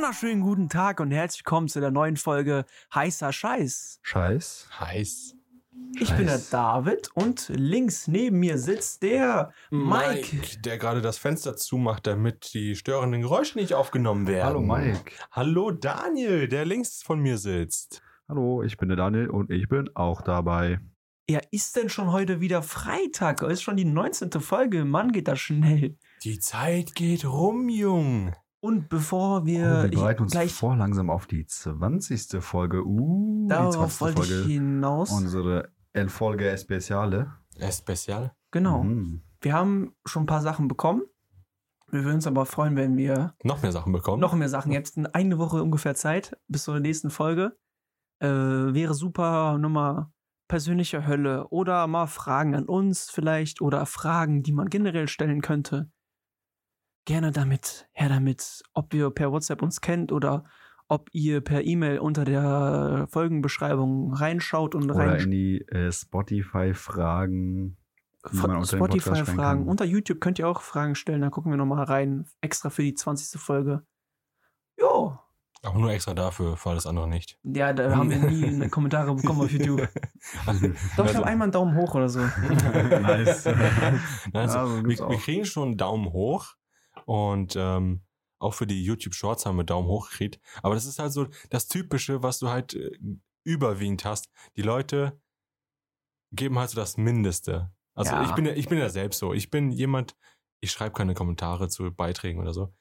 wunderschönen guten Tag und herzlich willkommen zu der neuen Folge Heißer Scheiß. Scheiß. Heiß. Ich bin der Scheiß. David und links neben mir sitzt der Mike. der gerade das Fenster zumacht, damit die störenden Geräusche nicht aufgenommen werden. Hallo Mike. Hallo Daniel, der links von mir sitzt. Hallo, ich bin der Daniel und ich bin auch dabei. Ja, ist denn schon heute wieder Freitag? Ist schon die 19. Folge. Mann, geht das schnell. Die Zeit geht rum, Jung. Und bevor Oh, wir, wir ich bereiten uns gleich vor langsam auf die 20. Folge. Uh, die darauf 20. wollte ich Folge. hinaus. Unsere Folge Especiale. Especial. Genau. Mhm. Wir haben schon ein paar Sachen bekommen. Wir würden uns aber freuen, wenn wir Noch mehr Sachen bekommen. noch mehr Sachen. Jetzt in eine Woche ungefähr Zeit bis zur nächsten Folge. Äh, wäre super, nochmal persönliche Hölle oder mal Fragen an uns vielleicht oder Fragen, die man generell stellen könnte. Gerne damit, her damit, ob ihr per WhatsApp uns kennt oder ob ihr per E-Mail unter der Folgenbeschreibung reinschaut und Oder rein in die äh, Spotify-Fragen. Spotify-Fragen. Unter YouTube könnt ihr auch Fragen stellen, da gucken wir nochmal rein. Extra für die 20. Folge. Jo. Aber nur extra dafür, für alles andere nicht. Ja, da haben wir nie Kommentare bekommen auf YouTube. Doch, ich habe einmal einen Daumen hoch oder so. nice. Also, wir, wir auch. kriegen schon einen Daumen hoch und ähm, auch für die YouTube Shorts haben wir Daumen hoch gekriegt. Aber das ist halt so das Typische, was du halt äh, überwiegend hast. Die Leute geben halt so das Mindeste. Also Ja. ich bin ja, ich bin ja selbst so. Ich bin jemand, ich schreibe keine Kommentare zu Beiträgen oder so.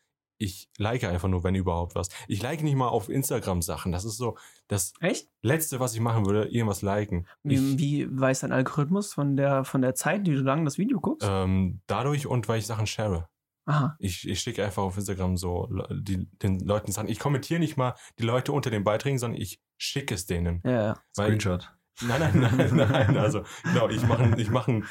Ich like einfach nur, wenn überhaupt was. Ich like nicht mal auf Instagram Sachen. Das ist so das Echt? Letzte, was ich machen würde, irgendwas liken. Wie, Ich, wie weiß dein Algorithmus von der, von der Zeit, die du lang das Video guckst? ähm, dadurch und weil ich Sachen share. Aha. Ich, ich schicke einfach auf Instagram so die, den Leuten Sachen. Ich kommentiere nicht mal die Leute unter den Beiträgen, sondern ich schicke es denen. Ja, ja. Weil, Screenshot. nein, nein, nein, nein. Also, genau, ich mache ich mach einen,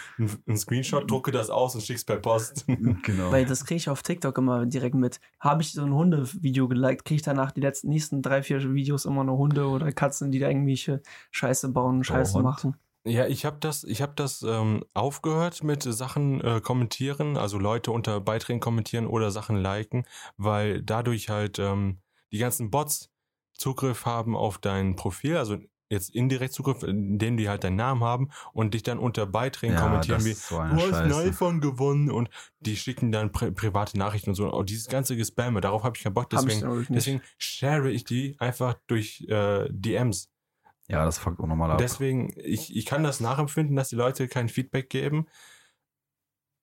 einen Screenshot, drucke das aus und schick's per Post. Genau. Weil das kriege ich auf TikTok immer direkt mit. Habe ich so ein Hundevideo geliked, kriege ich danach die letzten nächsten drei, vier Videos immer nur Hunde oder Katzen, die da irgendwelche Scheiße bauen, Scheiße Hund. machen. Ja, ich habe das, ich hab das ähm, aufgehört mit Sachen äh, kommentieren, also Leute unter Beiträgen kommentieren oder Sachen liken, weil dadurch halt ähm, die ganzen Bots Zugriff haben auf dein Profil, also jetzt indirekt Zugriff, indem die halt deinen Namen haben und dich dann unter Beiträgen ja, kommentieren wie, so du hast ein iPhone gewonnen und die schicken dann pri private Nachrichten und so. Und dieses ganze Gespamme, darauf habe ich keinen Bock, deswegen, deswegen share ich die einfach durch äh, DMs. Ja, das fuckt auch nochmal ab. Deswegen, ich, ich kann das nachempfinden, dass die Leute kein Feedback geben.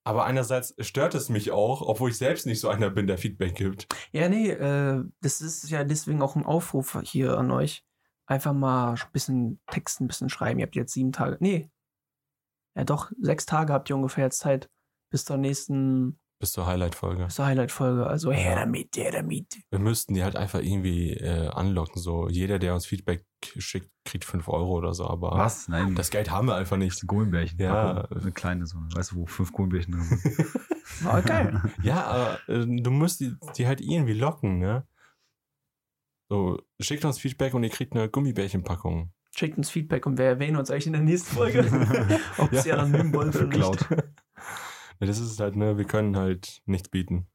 Aber einerseits stört es mich auch, obwohl ich selbst nicht so einer bin, der Feedback gibt. Ja, nee, äh, das ist ja deswegen auch ein Aufruf hier an euch. Einfach mal ein bisschen Text, ein bisschen schreiben. Ihr habt jetzt sieben Tage. Nee. Ja, doch, sechs Tage habt ihr ungefähr jetzt Zeit bis zur nächsten Bis zur Highlight-Folge. bis zur Highlight-Folge. Also her damit, her damit. Wir müssten die halt einfach irgendwie äh, anlocken. So, jeder, der uns Feedback schickt, kriegt 5 Euro oder so. Aber Was? Nein. das Geld haben wir einfach nicht. Gummibärchen. Ja. Eine kleine so. Weißt du, wo fünf Gummibärchen drin sind? War geil. Ja, aber äh, du musst die, die halt irgendwie locken, ne? So, schickt uns Feedback und ihr kriegt eine Gummibärchenpackung. Schickt uns Feedback und wir erwähnen uns eigentlich in der nächsten Folge. Ob sie Ja. anonym wollen oder nicht. Ja, das ist halt, ne, wir können halt nichts bieten.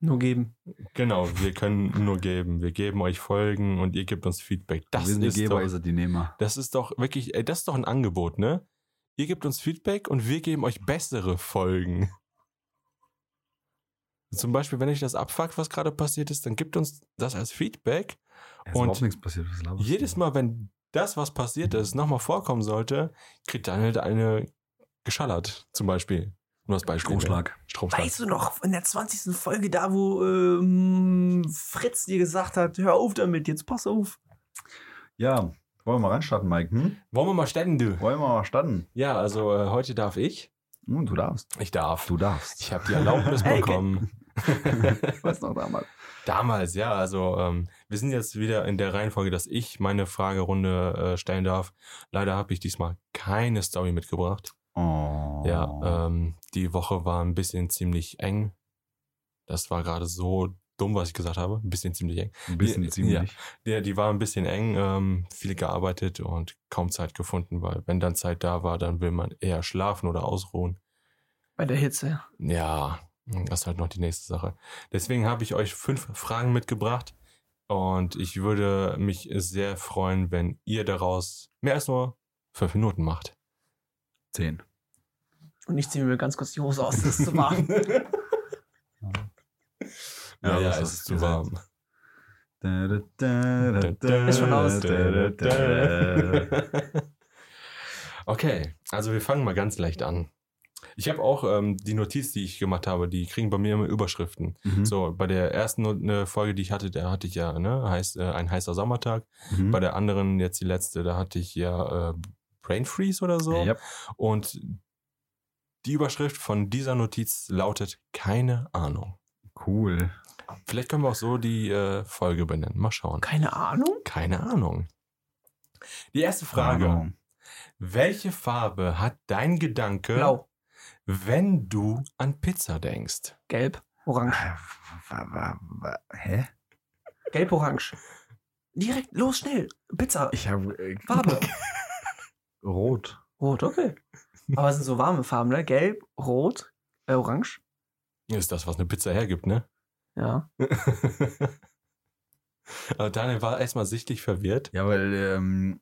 Nur geben. Genau, wir können nur geben. Wir geben euch Folgen und ihr gebt uns Feedback. Das wir sind die ist Geber, doch, ihr seid die Nehmer. das ist doch wirklich, ey, das ist doch ein Angebot, ne? Ihr gebt uns Feedback und wir geben euch bessere Folgen. Zum Beispiel, wenn euch das abfuckt, was gerade passiert ist, dann gibt uns das als Feedback. Es Und nichts passiert. Was? Jedes Mal, wenn das, was passiert ist, nochmal vorkommen sollte, kriegt Daniel eine geschallert, zum Beispiel. Nur das Beispiel. Stromschlag. Stromschlag. Weißt du noch, in der 20. Folge, da wo ähm, Fritz dir gesagt hat, hör auf damit, jetzt pass auf. Ja, wollen wir mal reinstarten, Mike? Hm? Wollen wir mal stellen, du? Wollen wir mal starten? Ja, also äh, heute darf ich. Hm, du darfst. Ich darf. Du darfst. Ich habe die Erlaubnis bekommen. Was noch damals? Damals, ja. Also ähm, wir sind jetzt wieder in der Reihenfolge, dass ich meine Fragerunde äh, stellen darf. Leider habe ich diesmal keine Story mitgebracht. Oh. Ja, ähm, die Woche war ein bisschen ziemlich eng. Das war gerade so dumm, was ich gesagt habe. Ein bisschen ziemlich eng. ein bisschen ja. ziemlich. Die, die war ein bisschen eng, ähm, viel gearbeitet und kaum Zeit gefunden, weil wenn dann Zeit da war, dann will man eher schlafen oder ausruhen. Bei der Hitze. Ja, das ist halt noch die nächste Sache. Deswegen habe ich euch fünf Fragen mitgebracht. Und ich würde mich sehr freuen, wenn ihr daraus mehr als nur fünf Minuten macht. Zehn. Und ich ziehe mir ganz kurz die Hose aus, das ist zu warm. Ja, ja, es ist zu warm. Ist schon aus. okay, also wir fangen mal ganz leicht an. Ich habe auch ähm, die Notiz, die ich gemacht habe, die kriegen bei mir immer Überschriften. Mhm. So, bei der ersten Not- ne, Folge, die ich hatte, da hatte ich ja, ne, heißt äh, ein heißer Sommertag. Mhm. Bei der anderen, jetzt die letzte, da hatte ich ja äh, Brain Freeze oder so. Ja. Und die Überschrift von dieser Notiz lautet keine Ahnung. Cool. Vielleicht können wir auch so die äh, Folge benennen. Mal schauen. Keine Ahnung? Keine Ahnung. Die erste Frage. Ahnung. Welche Farbe hat dein Gedanke, Blau, wenn du an Pizza denkst? gelb, orange. Wa- Hä? Gelb, orange. Direkt, los, schnell. Pizza. Ich habe äh, Farbe. rot. Rot, okay. Aber es sind so warme Farben, ne? Gelb, rot, äh, orange. Ist das, was eine Pizza hergibt, ne? Ja. Aber Daniel war erstmal sichtlich verwirrt. Ja, weil ähm,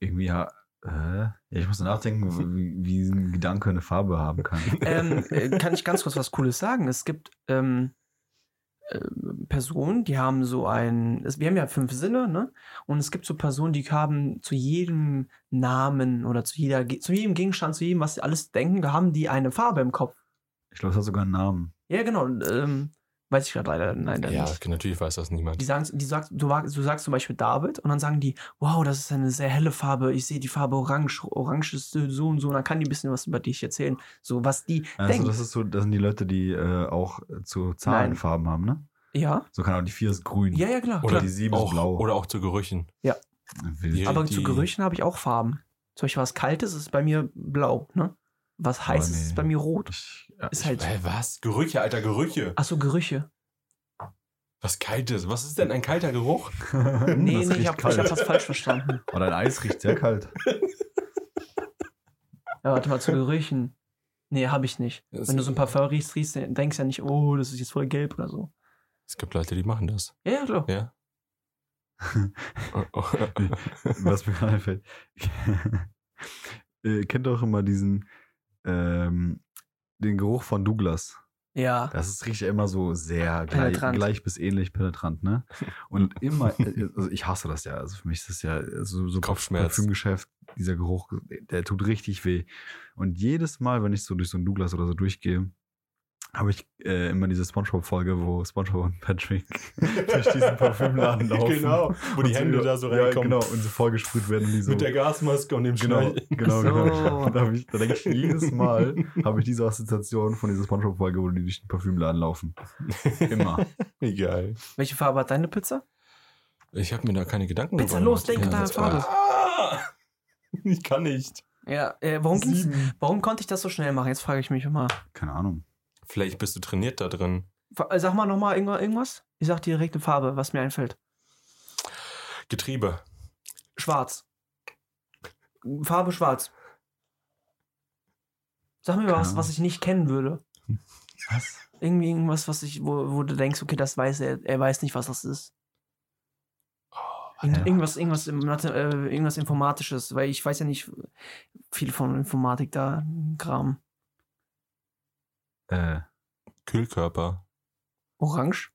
irgendwie ja. Äh, ich muss nachdenken, wie, wie ein Gedanke eine Farbe haben kann. ähm, äh, kann ich ganz kurz was Cooles sagen? Es gibt ähm, äh, Personen, die haben so ein, es, wir haben ja fünf Sinne, ne? Und es gibt so Personen, die haben zu jedem Namen oder zu jeder, zu jedem Gegenstand, zu jedem, was sie alles denken, da haben die eine Farbe im Kopf. Ich glaube, es hat sogar einen Namen. Ja, genau. und, Ähm, weiß ich gerade leider, leider Ja, nicht. natürlich weiß das niemand. Die sagen, die sagst, du, du sagst zum Beispiel David und dann sagen die, wow, das ist eine sehr helle Farbe. Ich sehe die Farbe orange. Orange ist so und so. Und dann kann die ein bisschen was über dich erzählen. So, was die Also, denken. das ist so, das sind die Leute, die äh, auch zu Zahlenfarben haben, ne? Ja, So kann auch die 4 ist grün. ja, ja, klar. Oder klar. die sieben ist auch, blau. Oder auch zu Gerüchen. Ja. Aber die- zu Gerüchen habe ich auch Farben. Zum Beispiel was Kaltes ist bei mir blau, ne? Was heißes nee. ist bei mir rot. Ich, ja, Ist halt. Hä, was? Gerüche, alter, Gerüche. Achso, Gerüche. Was Kaltes. Was ist denn ein kalter Geruch? Nee, Das nee, ich habe hab was falsch verstanden. Aber dein Eis riecht sehr kalt. Ja, warte mal, zu Gerüchen. Nee, habe ich nicht. Wenn du so ein Parfum riechst, riechst du- denkst ja nicht, oh, das ist jetzt voll gelb oder so. Es gibt Leute, die machen das. Ja, ja, klar. Ja. Oh, oh. Was mir gerade einfällt. Ihr kennt doch immer diesen, ähm, den Geruch von Douglas. Ja. Das ist riecht ja immer so sehr gleich, gleich bis ähnlich penetrant, ne? Und immer, äh, also ich hasse das ja. Also für mich ist das ja so, so Kopfschmerz. Parfümgeschäft, dieser Geruch, der tut richtig weh. Und jedes Mal, wenn ich so durch so ein Douglas oder so durchgehe, habe ich äh, immer diese Spongebob-Folge, wo Spongebob und Patrick durch diesen Parfümladen laufen. Genau, wo die so Hände wieder- da so ja, reinkommen. genau, und so vollgesprüht werden. Und die so, Mit der Gasmaske und dem Genau, Schnall. genau, genau. so. Und Da, ich, da denke ich jedes Mal, habe ich diese Assoziation von dieser Spongebob-Folge, wo die durch den Parfümladen laufen. Immer. Egal. Welche Farbe hat deine Pizza? Ich habe mir da keine Gedanken Pizza, drüber los, gemacht. denk Ja, deine Farbe. Ah! Ich kann nicht. Ja, äh, warum, warum konnte ich das so schnell machen? Jetzt frage ich mich immer. Keine Ahnung. Vielleicht bist du trainiert da drin. Äh, Sag mal nochmal irgendwas. Ich sag dir direkt eine Farbe, was mir einfällt. Getriebe. Schwarz. Farbe schwarz. Sag mir was, was ich nicht kennen würde. Was? Irgendwie irgendwas, was ich, wo, wo du denkst, okay, das weiß er, er weiß nicht, was das ist. Irgend- Ja. Irgendwas, irgendwas, äh, irgendwas Informatisches, weil ich weiß ja nicht viel von Informatik da, Kram. Äh, Kühlkörper. Orange?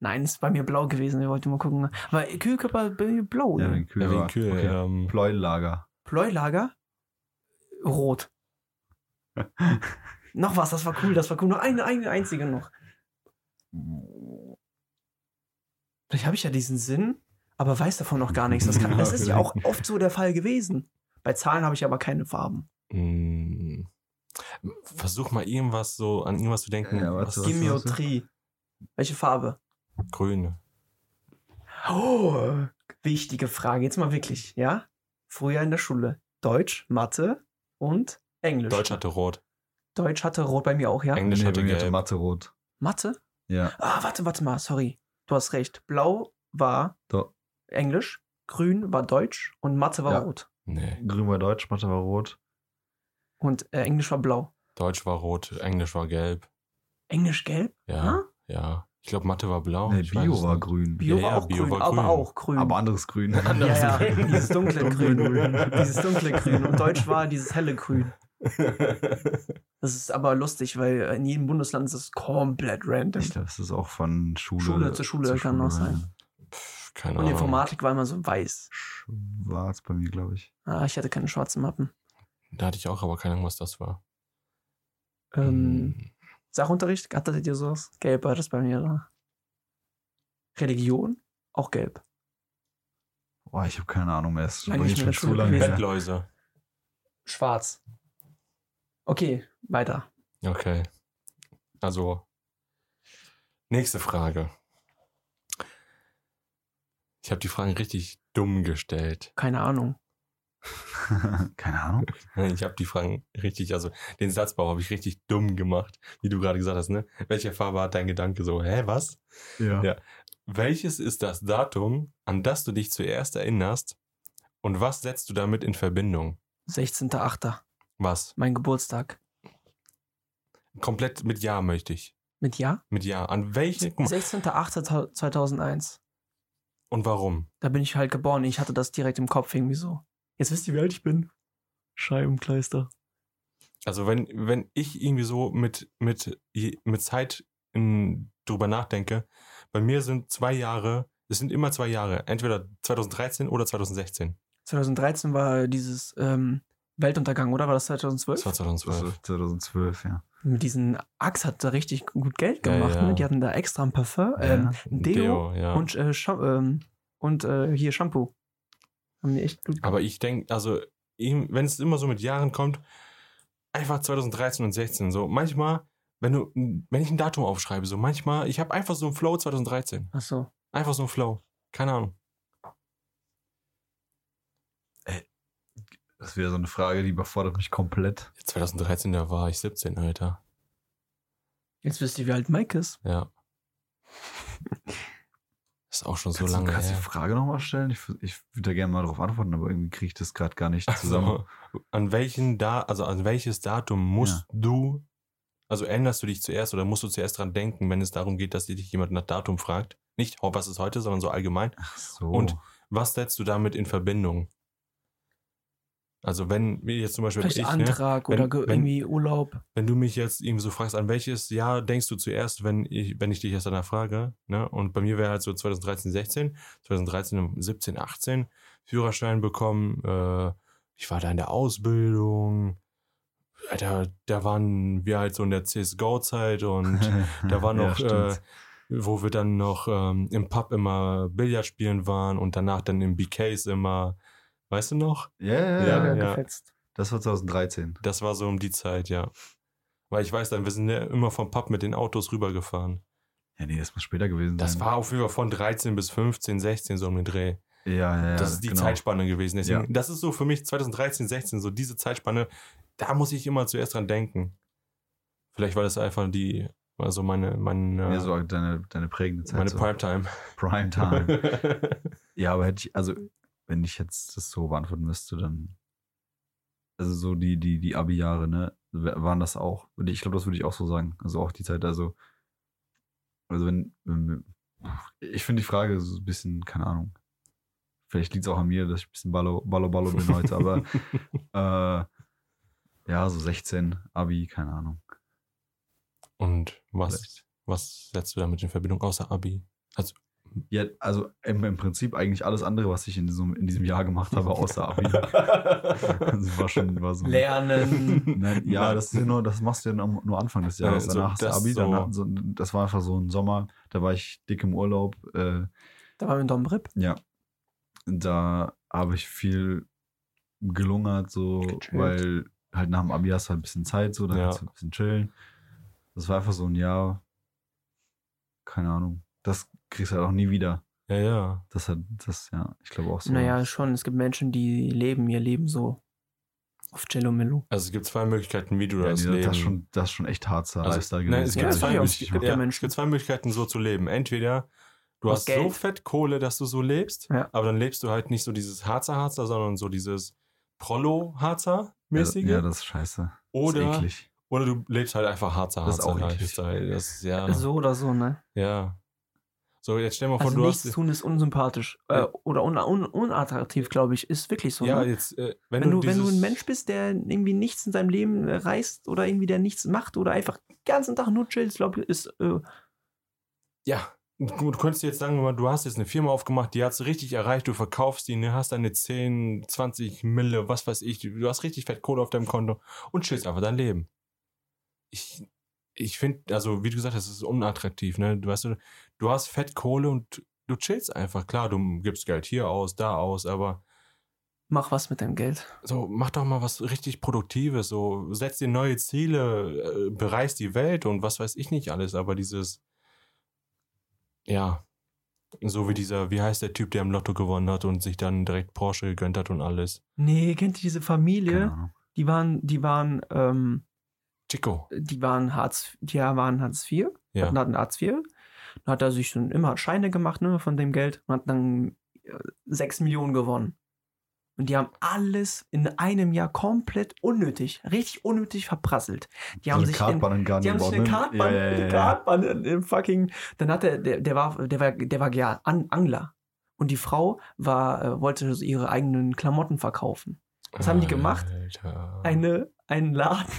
Nein, ist bei mir blau gewesen, ich wollte mal gucken. Aber Kühlkörper bei mir blau, ja, wegen Kühl. Ja, wegen Kühl. okay. Ähm, Pleulager. Pleulager? Rot. Noch was, das war cool, das war cool. Noch eine, eine einzige noch. Vielleicht habe ich ja diesen Sinn, aber weiß davon noch gar nichts. Das, kann, Ja, das ist ja auch oft so der Fall gewesen. Bei Zahlen habe ich aber keine Farben. mh, versuch mal irgendwas so an irgendwas zu denken. Ja, warte, was was- Geometrie. Welche Farbe? grün. Oh, wichtige Frage. Jetzt mal wirklich, ja? Früher in der Schule. Deutsch, Mathe und Englisch. Deutsch hatte rot. Deutsch hatte Rot bei mir auch, ja? Englisch Nee, hatte hatte gelb. Mathe rot. Mathe? Ja. Ah, warte, warte mal, sorry. Du hast recht. Blau war Do Englisch, Grün war Deutsch und Mathe war Ja. Rot. Nee, Grün war Deutsch, Mathe war rot. Und äh, Englisch war Blau. Deutsch war rot, Englisch war gelb. Englisch gelb? Ja, Hm? ja. Ich glaube, Mathe war blau. Nee, Bio war grün. Bio Ja, war auch Bio grün, war aber grün. auch grün. Aber anderes Grün. Anderes ja, ja, Grün. dieses dunkle Grün. Grün. dieses dunkle Grün. Und Deutsch war dieses helle Grün. Das ist aber lustig, weil in jedem Bundesland ist es komplett random. Ich glaube, es ist auch von Schule, Schule zu Schule kann auch sein. Keine Und Ahnung. Informatik war immer so weiß. Schwarz bei mir, glaube ich. Ah, ich hatte keine schwarzen Mappen. Da hatte ich auch aber keine Ahnung, was das war. Ähm, Hm. Sachunterricht, hattet ihr sowas? Gelb war das bei mir da. Religion, auch gelb. Boah, ich habe keine Ahnung mehr. Es ist nicht schon dazu lange. Bettläuse. Schwarz. Okay, weiter. Okay. Also, nächste Frage. Ich habe die Fragen richtig dumm gestellt. Keine Ahnung. keine Ahnung. Ich habe die Fragen richtig, also den Satzbau habe ich richtig dumm gemacht, wie du gerade gesagt hast, ne? Welche Farbe hat dein Gedanke so? Hä, was? Ja. Ja. Welches ist das Datum, an das du dich zuerst erinnerst und was setzt du damit in Verbindung? 16.8. Was? Mein Geburtstag. Komplett mit Ja möchte ich. Mit Ja? Mit Ja. An welche? Guck mal. 16.8.2001. Und warum? Da bin ich halt geboren. Ich hatte das direkt im Kopf irgendwie so. Jetzt wisst ihr, wie alt ich bin. Scheibenkleister. Also wenn, wenn ich irgendwie so mit, mit, mit Zeit in, drüber nachdenke, bei mir sind zwei Jahre, es sind immer zwei Jahre, entweder 2013 oder 2016. 2013 war dieses ähm, Weltuntergang, oder? War das 2012? Das war 2012. 2012, ja. Mit diesen Axe hat da richtig gut Geld Ja, gemacht. ja. Ne? Die hatten da extra ein Parfum, Ja. ähm, ein Deo, ja. und, äh, ähm, und äh, hier Shampoo. Haben die echt gut Aber ich denke, also, wenn es immer so mit Jahren kommt, einfach 2013 und 16. So, manchmal, wenn du, wenn ich ein Datum aufschreibe, so manchmal, ich habe einfach so einen Flow 2013. Ach so. Einfach so einen Flow. Keine Ahnung. Das wäre so eine Frage, die überfordert mich komplett. 2013, da war ich 17, Alter. Jetzt wisst ihr, wie alt Mike ist. Ja. Ist auch schon so kannst lange du kannst her. die Frage nochmal stellen? Ich, ich würde da gerne mal darauf antworten, aber irgendwie kriege ich das gerade gar nicht zusammen. Also, an welchen da, also an welches Datum musst Ja. du, also erinnerst du dich zuerst oder musst du zuerst dran denken, wenn es darum geht, dass dich jemand nach Datum fragt? Nicht, oh, was ist heute, sondern so allgemein. Ach so. Und was setzt du damit in Verbindung? Also wenn wir jetzt zum Beispiel Vielleicht ich, ne, Antrag Wenn- oder wenn- irgendwie Urlaub. wenn du mich jetzt irgendwie so fragst, an welches Jahr denkst du zuerst, wenn ich, wenn ich dich jetzt danach frage, ne? Und bei mir wäre halt so 2013, 16, 2013, 17, 18, Führerschein bekommen, äh, ich war da in der Ausbildung, da, da waren wir halt so in der CSGO-Zeit und da war noch, Ja, äh, wo wir dann noch ähm, im Pub immer Billard spielen waren und danach dann im BKs immer, weißt du noch? ja, ja, Ja, ja, ja. gefetzt. Das war 2013. Das war so um die Zeit, ja. Weil ich weiß dann, wir sind ja immer vom Pub mit den Autos rübergefahren. Ja, nee, das muss später gewesen Das sein. war auf jeden Fall von 13 bis 15, 16 so um den Dreh. Ja, ja, ja. das ist die genau. Zeitspanne gewesen. Deswegen, Ja. Das ist so für mich 2013, 16, so diese Zeitspanne, da muss ich immer zuerst dran denken. Vielleicht war das einfach die, also meine, meine, Ja, so deine, deine prägende Zeit. meine so. Primetime. Primetime. ja, aber hätte ich, also, wenn ich jetzt das so beantworten müsste, dann. Also so die, die, die Abi-Jahre, ne, waren das auch. Ich glaube, das würde ich auch so sagen. Also auch die Zeit, also. Also wenn, wenn ich finde die Frage so ein bisschen, keine Ahnung. Vielleicht liegt es auch an mir, dass ich ein bisschen Ballo, Ballo, Ballo bin heute, aber äh, ja, so 16, Abi, keine Ahnung. Und was, Vielleicht. was setzt du damit in Verbindung außer Abi? Also, Ja, also im, im Prinzip eigentlich alles andere, was ich in diesem, in diesem Jahr gemacht habe, außer Abi. Also war schon, war so. Lernen. Nein, ja, das ist ja nur, das machst du ja nur Anfang des Jahres. Ja, so Danach ist das Abi, so- danach, so, das war einfach so ein Sommer, da war ich dick im Urlaub. Äh, Da waren wir in Dombrip. ja, da habe ich viel gelungert, so, Gechillt. weil halt nach dem Abi hast du halt ein bisschen Zeit, so, da Ja. kannst du ein bisschen chillen. Das war einfach so ein Jahr, keine Ahnung. Das kriegst du halt auch nie wieder. ja, ja. Das hat, das, ja, ich glaube auch so. Naja, schon. Es gibt Menschen, die leben ihr Leben so auf Cello Mello. Also es gibt zwei Möglichkeiten, wie du ja, das nee, Leben... das, ist schon, das ist schon echt harter Also, Lifestyle nein, es gibt, Ja, zwei, ja es gibt zwei Möglichkeiten, so zu leben. Entweder du Aus hast so Geld. fett Kohle, dass du so lebst, Ja. aber dann lebst du halt nicht so dieses Harzer-Harzer, sondern so dieses Prollo-Harzer-mäßige. Ja, das ist scheiße. Das ist oder, eklig. Oder du lebst halt einfach hart Das ist auch eklig. Lifestyle. Das ist ja. So oder so, ne? Ja. So, jetzt stell mal vor, Also du nichts hast. tun ist unsympathisch. Äh, oder un un unattraktiv, glaube ich. Ist wirklich so. Ja, ne? jetzt, äh, wenn, wenn, du, wenn du ein Mensch bist, der irgendwie nichts in seinem Leben äh, reißt oder irgendwie der nichts macht oder einfach den ganzen Tag nur chillt, glaube ich, ist. Äh, Ja, du, du könntest jetzt sagen, du hast jetzt eine Firma aufgemacht, die hast du richtig erreicht, du verkaufst die, ne, hast deine 10, 20 Mille, was weiß ich, du hast richtig fett Kohle auf deinem Konto und chillst einfach dein Leben. Ich, ich finde, also wie du gesagt hast, es ist unattraktiv, ne? Du weißt, du, du hast fett Kohle und du chillst einfach. Klar, du gibst Geld hier aus, da aus, aber mach was mit deinem Geld. so, mach doch mal was richtig Produktives, so, setz dir neue Ziele, äh, bereist die Welt und was weiß ich nicht alles, aber dieses, ja, so wie dieser, wie heißt der Typ, der im Lotto gewonnen hat und sich dann direkt Porsche gegönnt hat und alles? Nee, kennt ihr diese Familie? Die waren, die waren, ähm, Chico. die waren Hartz, die waren Hartz IV, Ja. hatten, hatten Hartz IV. Dann hat er sich schon immer Scheine gemacht, ne, von dem Geld und hat dann äh, sechs Millionen gewonnen. Und die haben alles in einem Jahr komplett unnötig, richtig unnötig verprasselt. Die haben So eine sich in, in Die haben eine ne? Kartbahn, Ja, ja. Kartbahn in, im fucking. Dann hat er, der, der war, der war, der war ja An, Angler. Und die Frau war, äh, wollte ihre eigenen Klamotten verkaufen. Was haben die gemacht? Alter. Eine, einen Laden,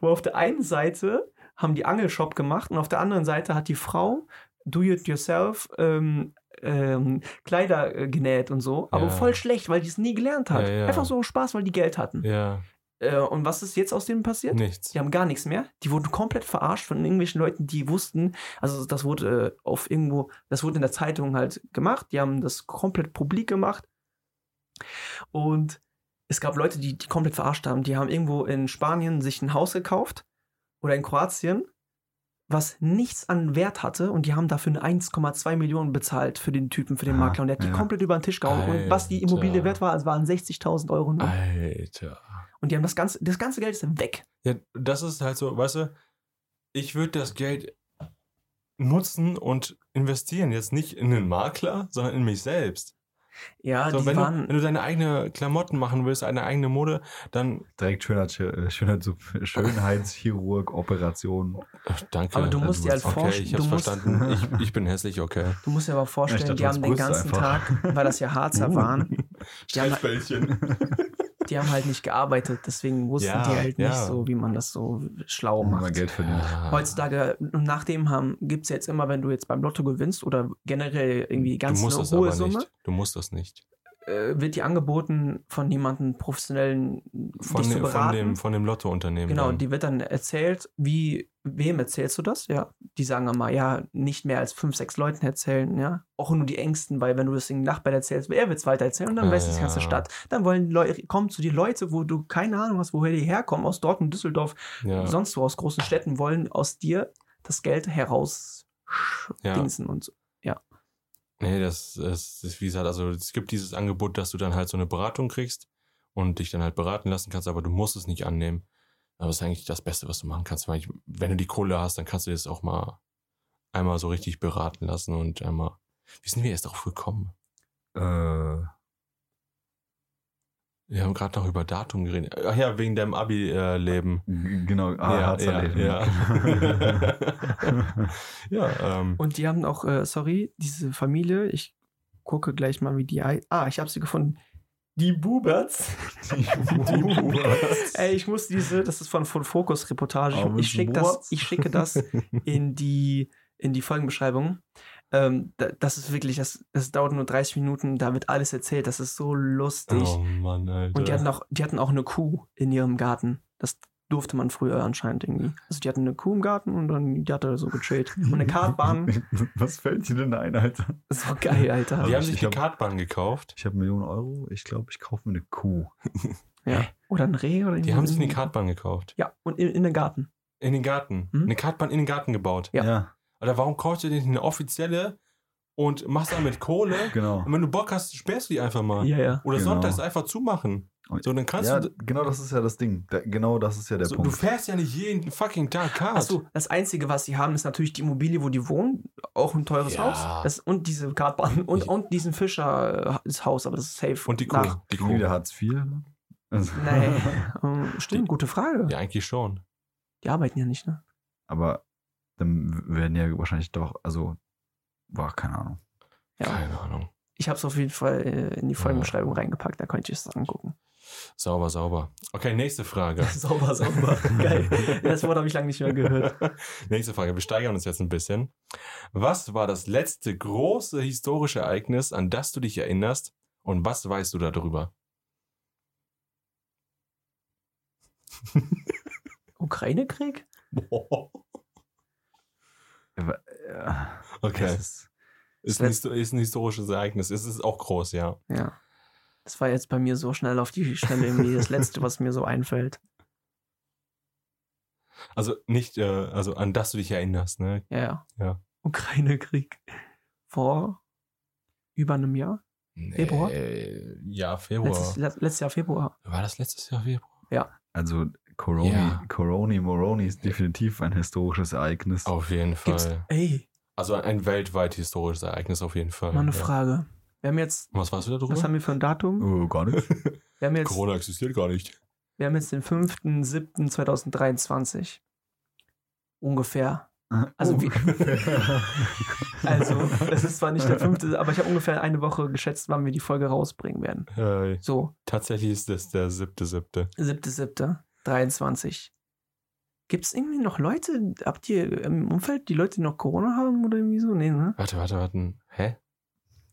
wo auf der einen Seite haben die Angelshop gemacht und auf der anderen Seite hat die Frau do it yourself ähm, ähm, Kleider äh, genäht und so, aber Ja. voll schlecht, weil die es nie gelernt hat. Ja, ja. Einfach so Spaß, weil die Geld hatten. Ja, Äh, und was ist jetzt aus dem passiert? nichts. Die haben gar nichts mehr. Die wurden komplett verarscht von irgendwelchen Leuten, die wussten, also das wurde äh, auf irgendwo, das wurde in der Zeitung halt gemacht. Die haben das komplett publik gemacht. Und es gab Leute, die, die komplett verarscht haben. Die haben irgendwo in Spanien sich ein Haus gekauft oder in Kroatien, was nichts an Wert hatte und die haben dafür eine 1,2 Millionen bezahlt für den Typen, für den Ah, Makler und der hat die ja. komplett über den Tisch gehauen. Und was die Immobilie Alter. wert war, es waren 60.000 Euro nur. Alter. Und die haben das ganze, das ganze Geld ist weg. Ja, das ist halt so, weißt du, ich würde das Geld nutzen und investieren. Jetzt nicht in den Makler, sondern in mich selbst. Ja, so, die wenn, du, waren, wenn du deine eigene Klamotten machen willst, eine eigene Mode, dann Direkt Schönheits äh, Schönheits Schönheitschirurg, Operation. Ach, danke. Aber du musst du dir halt bist- okay, vorstellen, ich du hab's musst, verstanden. Ich, ich bin hässlich, okay. du musst dir aber vorstellen, dachte, die du haben den ganzen einfach. Tag, weil das ja Harzer waren, Die haben- Stechbällchen. Die haben halt nicht gearbeitet, deswegen wussten Ja, die halt nicht ja. so, wie man das so schlau Wenn man macht. Geld verdient. Ja. Heutzutage, nachdem haben, gibt es jetzt immer, wenn du jetzt beim Lotto gewinnst oder generell irgendwie Du ganz musst eine das hohe aber Summe, nicht. Du musst das nicht. Äh, wird die angeboten von jemandem professionellen, Von, dich zu dem, von beraten. dem, von dem Lottounternehmen. Genau, dann. die wird dann erzählt, wie, wem erzählst du das? Ja, die sagen immer, ja, nicht mehr als fünf, sechs Leuten erzählen, ja. Auch nur die Engsten, weil wenn du das den Nachbarn erzählst, wer wird es weiter erzählen und dann Ja, weiß es die ganze ja. Stadt. Dann wollen Leute, kommen zu dir Leute, wo du keine Ahnung hast, woher die herkommen, aus Dortmund, Düsseldorf, ja. sonst wo aus großen Städten, wollen aus dir das Geld heraus Ja. und so. Nee, das, das ist wie gesagt, also es gibt dieses Angebot, dass du dann halt so eine Beratung kriegst und dich dann halt beraten lassen kannst, aber du musst es nicht annehmen. Aber das ist eigentlich das Beste, was du machen kannst, weil ich, wenn du die Kohle hast, dann kannst du das auch mal einmal so richtig beraten lassen und einmal. Wie sind wir erst darauf gekommen? Äh, Wir haben gerade noch über Datum geredet. Ach ja, wegen deinem Abi-Leben. g- genau, ah, ja, ja, Leben. ja. ja, ähm, Und die haben auch, äh, sorry, diese Familie, ich gucke gleich mal, wie die heißt. Ah, ich habe sie gefunden. Die Buberts. Die Buberts. Ey, ich muss diese, das ist von, von Fokus-Reportage. Aber Ich, ich, schicke das, ich schicke das in die, in die Folgenbeschreibung. Ähm, da, das ist wirklich, das, das dauert nur 30 Minuten, da wird alles erzählt. Das ist so lustig. Oh Mann, Alter. Und die hatten, auch, die hatten auch eine Kuh in ihrem Garten. Das durfte man früher anscheinend irgendwie. Also die hatten eine Kuh im Garten und dann die hatte so gechillt. Und eine Kartbahn. Was fällt dir denn ein, Alter? Das war geil, Alter. die Also haben ich sich hab- Kartbahn gekauft. Ich habe Millionen Euro. Ich glaube, ich kaufe mir eine Kuh. Ja. Oder ein Reh oder Die haben sich eine Kartbahn gekauft. Ja, und in, in den Garten. In den Garten. Hm? Eine Kartbahn in den Garten gebaut. Ja. Oder warum kaufst du dir nicht eine offizielle und machst damit Kohle? genau. Und wenn du Bock hast, sperrst du die einfach mal. Ja, ja. Oder Genau. sonntags einfach zumachen. So, dann kannst ja, du. genau das ist ja das Ding. Da, genau das ist ja der So, du Punkt. fährst ja nicht jeden fucking Tag Kart. Achso, das Einzige, was sie haben, ist natürlich die Immobilie, wo die wohnen. Auch ein teures Ja. Haus. Das, und diese Kartbahn und, und diesen Fischer äh, das Haus, aber das ist safe. Und die Kuh. Nach. Die Kuh. die da Hartz IV? Also, Nee. ähm, stimmt, gute Frage. Ja, eigentlich schon. Die arbeiten ja nicht, ne? Aber dann werden ja wahrscheinlich doch, also, war keine Ahnung. Ja. Keine Ahnung. Ich habe es auf jeden Fall äh, in die Folgenbeschreibung reingepackt, da könnt ihr es angucken. Sauber, sauber. Okay, nächste Frage. sauber, sauber. Geil. Das Wort habe ich lange nicht mehr gehört. Nächste Frage. Wir steigern uns jetzt ein bisschen. Was war das letzte große historische Ereignis, an das du dich erinnerst? Und was weißt du darüber? Ukraine-Krieg? Ja, Okay. das ist, Ist ein, ist ein historisches Ereignis. Es ist auch groß, ja. Ja. Das war jetzt bei mir so schnell auf die Schnelle irgendwie das Letzte, was mir so einfällt. Also nicht, äh, also an das du dich erinnerst, ne? Ja, ja. Ja. Ukraine-Krieg. Vor über einem Jahr? Februar? Äh, ja, Februar. Letztes, le- letztes Jahr Februar. War das letztes Jahr Februar? also Coroni, Ja. Coroni Moroni ist definitiv ein historisches Ereignis. Auf jeden Fall. Gibt's, ey, Also ein weltweit historisches Ereignis auf jeden Fall. mal eine ja. Frage. Wir haben jetzt, Was warst du da drüber? was haben wir für ein Datum? Oh, gar nicht. Wir haben jetzt, Corona existiert gar nicht. wir haben jetzt den 5.7.2023. Ungefähr. Also Oh. wie- Also, es ist zwar nicht der fünfte, aber ich habe ungefähr eine Woche geschätzt, wann wir die Folge rausbringen werden. Äh, So, tatsächlich ist das der siebte, siebte. 7.7.23. Gibt es irgendwie noch Leute, habt ihr im Umfeld die Leute, die noch Corona haben oder irgendwie so? Nee, ne? Warte, warte, warte. Hä?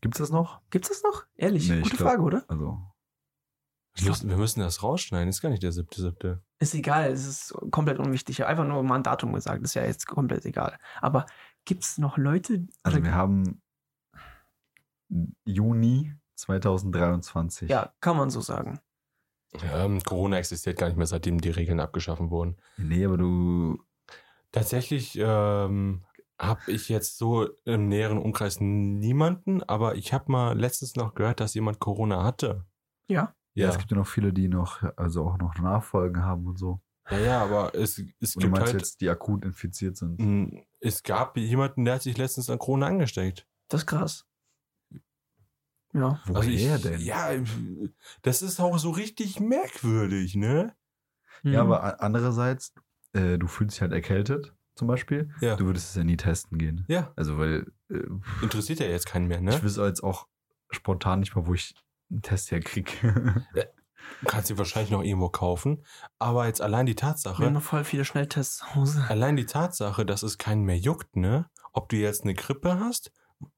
Gibt's das noch? Gibt's das noch? Ehrlich? Nee, Gute glaub- Frage, oder? Also, Wir müssen, wir müssen das rausschneiden. Ist gar nicht der siebte, siebte. Ist egal, es ist komplett unwichtig. Einfach nur mal ein Datum gesagt, ist ja jetzt komplett egal. Aber gibt es noch Leute, also wir haben Juni 2023. ja, kann man so sagen. Ähm, Corona existiert gar nicht mehr, seitdem die Regeln abgeschaffen wurden. Nee, aber du. Tatsächlich ähm, habe ich jetzt so im näheren Umkreis niemanden, aber ich habe mal letztens noch gehört, dass jemand Corona hatte. Ja. Ja. es gibt ja noch viele, die noch, also auch noch Nachfolgen haben und so. Ja, ja, aber es, es du gibt meinst halt, jetzt, die akut infiziert sind. es gab jemanden, der hat sich letztens an Corona angesteckt. Das ist krass. Ja. Woher Also ich, denn? Ja, das ist auch so richtig merkwürdig, ne? Ja, Mhm. aber andererseits, äh, du fühlst dich halt erkältet, zum Beispiel. Ja. Du würdest es ja nie testen gehen. Ja, Also, weil äh, interessiert ja jetzt keinen mehr, ich ne? wüsste jetzt auch spontan nicht mal, wo ich einen Test herkriege. Du kannst sie wahrscheinlich noch irgendwo kaufen, aber jetzt allein die Wir haben Tatsache, noch voll viele Schnelltests zu Hause. allein die Tatsache, dass es keinen mehr juckt, ne? Ob du jetzt eine Grippe hast,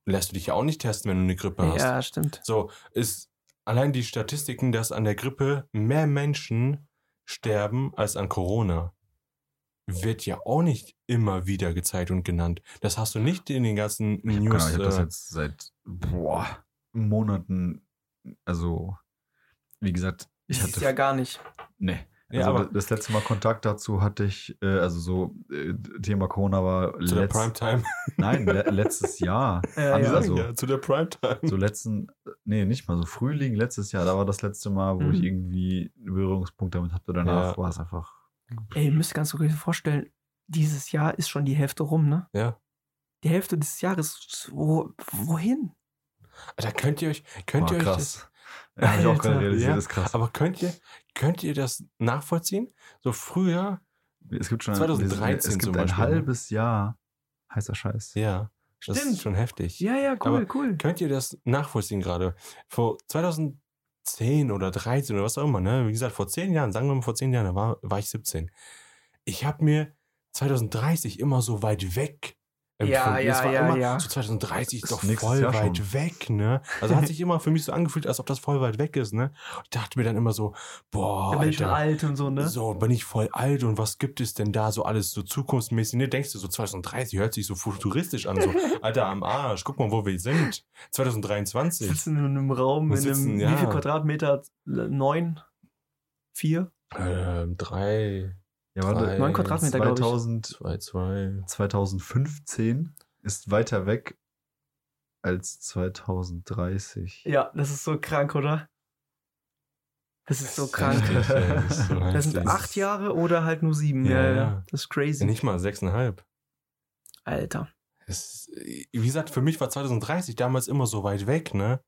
lässt du dich ja auch nicht testen, wenn du eine Grippe hast. Ja, stimmt. So, ist allein die Statistiken, dass an der Grippe mehr Menschen sterben als an Corona, wird ja auch nicht immer wieder gezeigt und genannt. Das hast du nicht in den ganzen Ich habe News. hab das äh, jetzt seit boah, Monaten, also wie gesagt, ich Ich hatte ja gar nicht. nee. Ja, Also aber- das letzte Mal Kontakt dazu hatte ich, äh, also so äh, Thema Corona war zu der Primetime. nein, le letztes Jahr. Ja, ja. Also- ja, zu der Primetime. So letzten, nee, nicht mal so Frühling letztes Jahr, da war das letzte Mal, wo ich Mhm. irgendwie einen Berührungspunkt damit hatte. Danach Ja. war es einfach. Ey, ihr müsst ganz kurz vorstellen, dieses Jahr ist schon die Hälfte rum, ne? Ja. Die Hälfte des Jahres, wo, wohin? Da könnt ihr euch, könnt Boah, ihr euch das, krass. Ja, hab ich auch gerade Alter, realisiert, ja, das ist krass. aber könnt ihr, könnt ihr das nachvollziehen? So früher, es gibt schon 2013 es gibt zum ein Beispiel, ne? halbes Jahr heißer Scheiß. ja, das Stimmt. ist schon heftig. Ja, ja, cool, Aber cool. Könnt ihr das nachvollziehen gerade? Vor 2010 oder 13 oder was auch immer, ne? Wie gesagt, vor 10 Jahren, sagen wir mal vor 10 Jahren, da war, war ich 17. Ich habe mir 2030 immer so weit weg empfunden. ja, es war ja, immer ja. so 2030 ist doch voll Jahr weit schon. weg, ne? Also hat sich immer für mich so angefühlt, als ob das voll weit weg ist, ne? Ich dachte mir dann immer so, boah, Da bin ich schon alt und so, ne? so, bin ich voll alt und was gibt es denn da so alles so zukunftsmäßig? Ne, denkst du so 2030 hört sich so futuristisch an, so, Alter, am Arsch, guck mal, wo wir sind. 2023. Sitzen in einem Raum in einem, sitzen, wie ja. viel Quadratmeter? Neun? Vier? Ähm, drei, Ja, warte, Drei, Neun Quadratmeter, glaube ich. 2000, zwei, zwei. 2015 ist weiter weg als 2030. Ja, das ist so krank, oder? Das ist so krank. das ist sind acht Jahre oder halt nur sieben. Ja, Ja, ja. Das ist crazy. Nicht mal sechseinhalb. Alter. Es, wie gesagt, für mich war 2030 damals immer so weit weg, ne?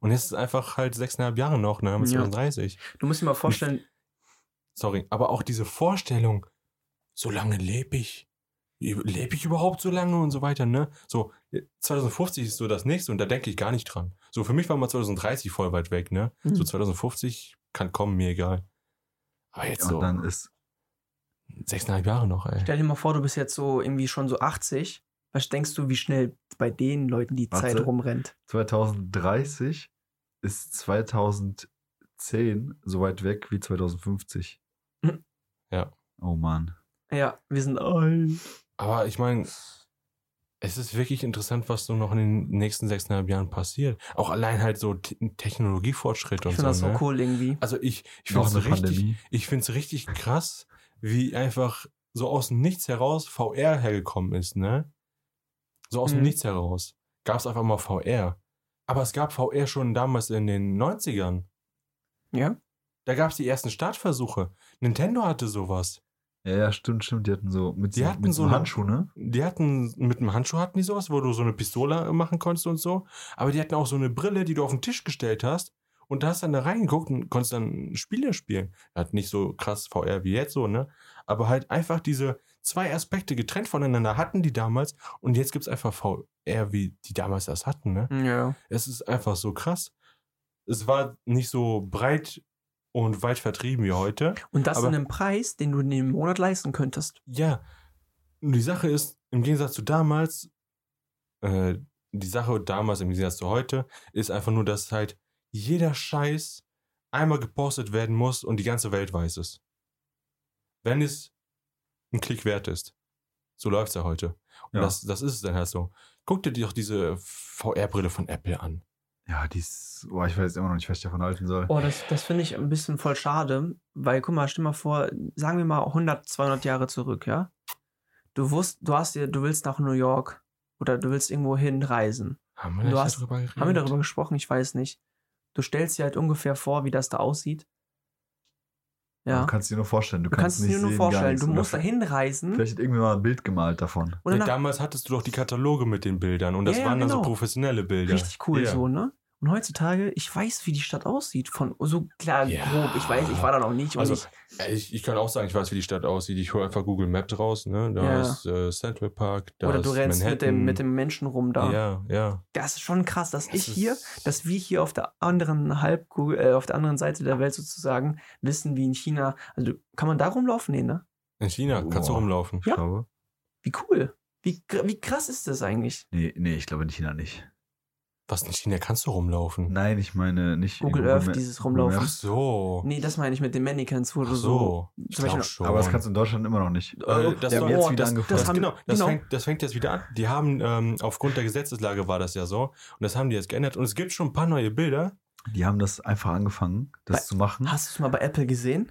Und jetzt ist es einfach halt sechseinhalb Jahre noch, ne? Wir Ja. 2030. Du musst dir mal vorstellen, Sorry, aber auch diese Vorstellung, so lange lebe ich. Lebe ich überhaupt so lange und so weiter, ne? So, 2050 ist so das nächste und da denke ich gar nicht dran. So, für mich war mal 2030 voll weit weg, ne? Mhm. So 2050 kann kommen, mir egal. Aber jetzt Und so dann ist, sechseinhalb Jahre noch, ey. Stell dir mal vor, du bist jetzt so irgendwie schon so 80. Was denkst du, wie schnell bei den Leuten die Warte. Zeit rumrennt? 2030 ist 2010 so weit weg wie 2050. Ja. Oh Mann. Ja, wir sind alt. Aber ich meine, es ist wirklich interessant, was so noch in den nächsten sechseinhalb Jahren passiert. Auch allein halt so Te- Technologiefortschritt Ich und finde das so. so ne? cool irgendwie. Also ich, ich finde es richtig, Pandemie. ich finde es richtig krass, wie einfach so aus dem Nichts heraus VR hergekommen ist, ne? So aus dem Mhm. Nichts heraus. Gab es einfach mal VR. Aber es gab VR schon damals in den 90ern. Ja? Da gab es die ersten Startversuche. Nintendo hatte sowas. Ja, ja, stimmt, stimmt. Die hatten so mit, Die so, hatten mit so einem eine- Handschuh, ne? Die hatten, mit einem Handschuh hatten die sowas, wo du so eine Pistole machen konntest und so. Aber die hatten auch so eine Brille, die du auf den Tisch gestellt hast. Und da hast dann da reingeguckt und konntest dann Spiele spielen. Hat nicht so krass VR wie jetzt so, ne? Aber halt einfach diese zwei Aspekte getrennt voneinander hatten die damals. Und jetzt gibt's einfach VR, wie die damals das hatten, ne? Ja. Es ist einfach so krass. Es war nicht so breit und weit vertrieben wie heute. Und das Aber- in einem Preis, den du in dem Monat leisten könntest. Ja, und die Sache ist, im Gegensatz zu damals, äh, die Sache damals im Gegensatz zu heute, ist einfach nur, dass halt jeder Scheiß einmal gepostet werden muss und die ganze Welt weiß es. Wenn es ein Klick wert ist. So läuft's ja heute. Und Ja. das, das ist es dann halt so. Guck dir doch diese VR-Brille von Apple an. Ja, die ist, boah, ich weiß jetzt immer noch nicht, was ich davon halten soll. Oh, das, das finde ich ein bisschen voll schade, weil, guck mal, stell mal vor, sagen wir mal 100, 200 Jahre zurück, ja? Du wusst, du hast dir, du willst nach New York oder du willst irgendwo hinreisen. Haben wir Du hast- darüber geredet? Haben wir darüber gesprochen? Ich weiß nicht. Du stellst dir halt ungefähr vor, wie das da aussieht. Ja. Du kannst dir nur vorstellen. Du, Du kannst es nicht dir nur sehen, vorstellen. Du musst da hinreisen. Vielleicht hat irgendwer mal ein Bild gemalt davon. Dann damals hattest du doch die Kataloge mit den Bildern und das Ja, ja, waren dann so genau. professionelle Bilder. richtig cool Ja. so, ne? Und heutzutage, ich weiß, wie die Stadt aussieht. Von so klar Ja. grob. Ich weiß, ich war da noch nicht. Also, ich, äh, ich, ich kann auch sagen, ich weiß, wie die Stadt aussieht. Ich hole einfach Google Maps raus, ne? Da Ja. ist äh, Central Park, da oder ist du rennst mit Manhattan. dem, mit dem Menschen rum da. Ja, ja. Das ist schon krass, dass Das ich hier, dass wir hier auf der anderen Halbkugel, äh, auf der anderen Seite der Welt sozusagen wissen, wie in China. Also kann man da rumlaufen? Nee, ne? In China kannst du rumlaufen. Ich Ja. glaube. Wie cool. Wie, wie krass ist das eigentlich? Nee, nee, ich glaube in China nicht. Was in China kannst du rumlaufen? Nein, ich meine nicht. Google Earth, Ma- dieses Rumlaufen. Ach so. Nee, das meine ich mit den Mannequins, wo Ach du so. zum Beispiel- schon. Aber das kannst du in Deutschland immer noch nicht. Äh, das Die haben jetzt oh, wieder das- angefangen. das Das, haben- genau, das, genau. Fängt, das fängt jetzt wieder an. Die haben, ähm, aufgrund der Gesetzeslage war das ja so. Und das haben die jetzt geändert. Und es gibt schon ein paar neue Bilder. Die haben das einfach angefangen, das Bei- zu machen. Hast du es mal bei Apple gesehen?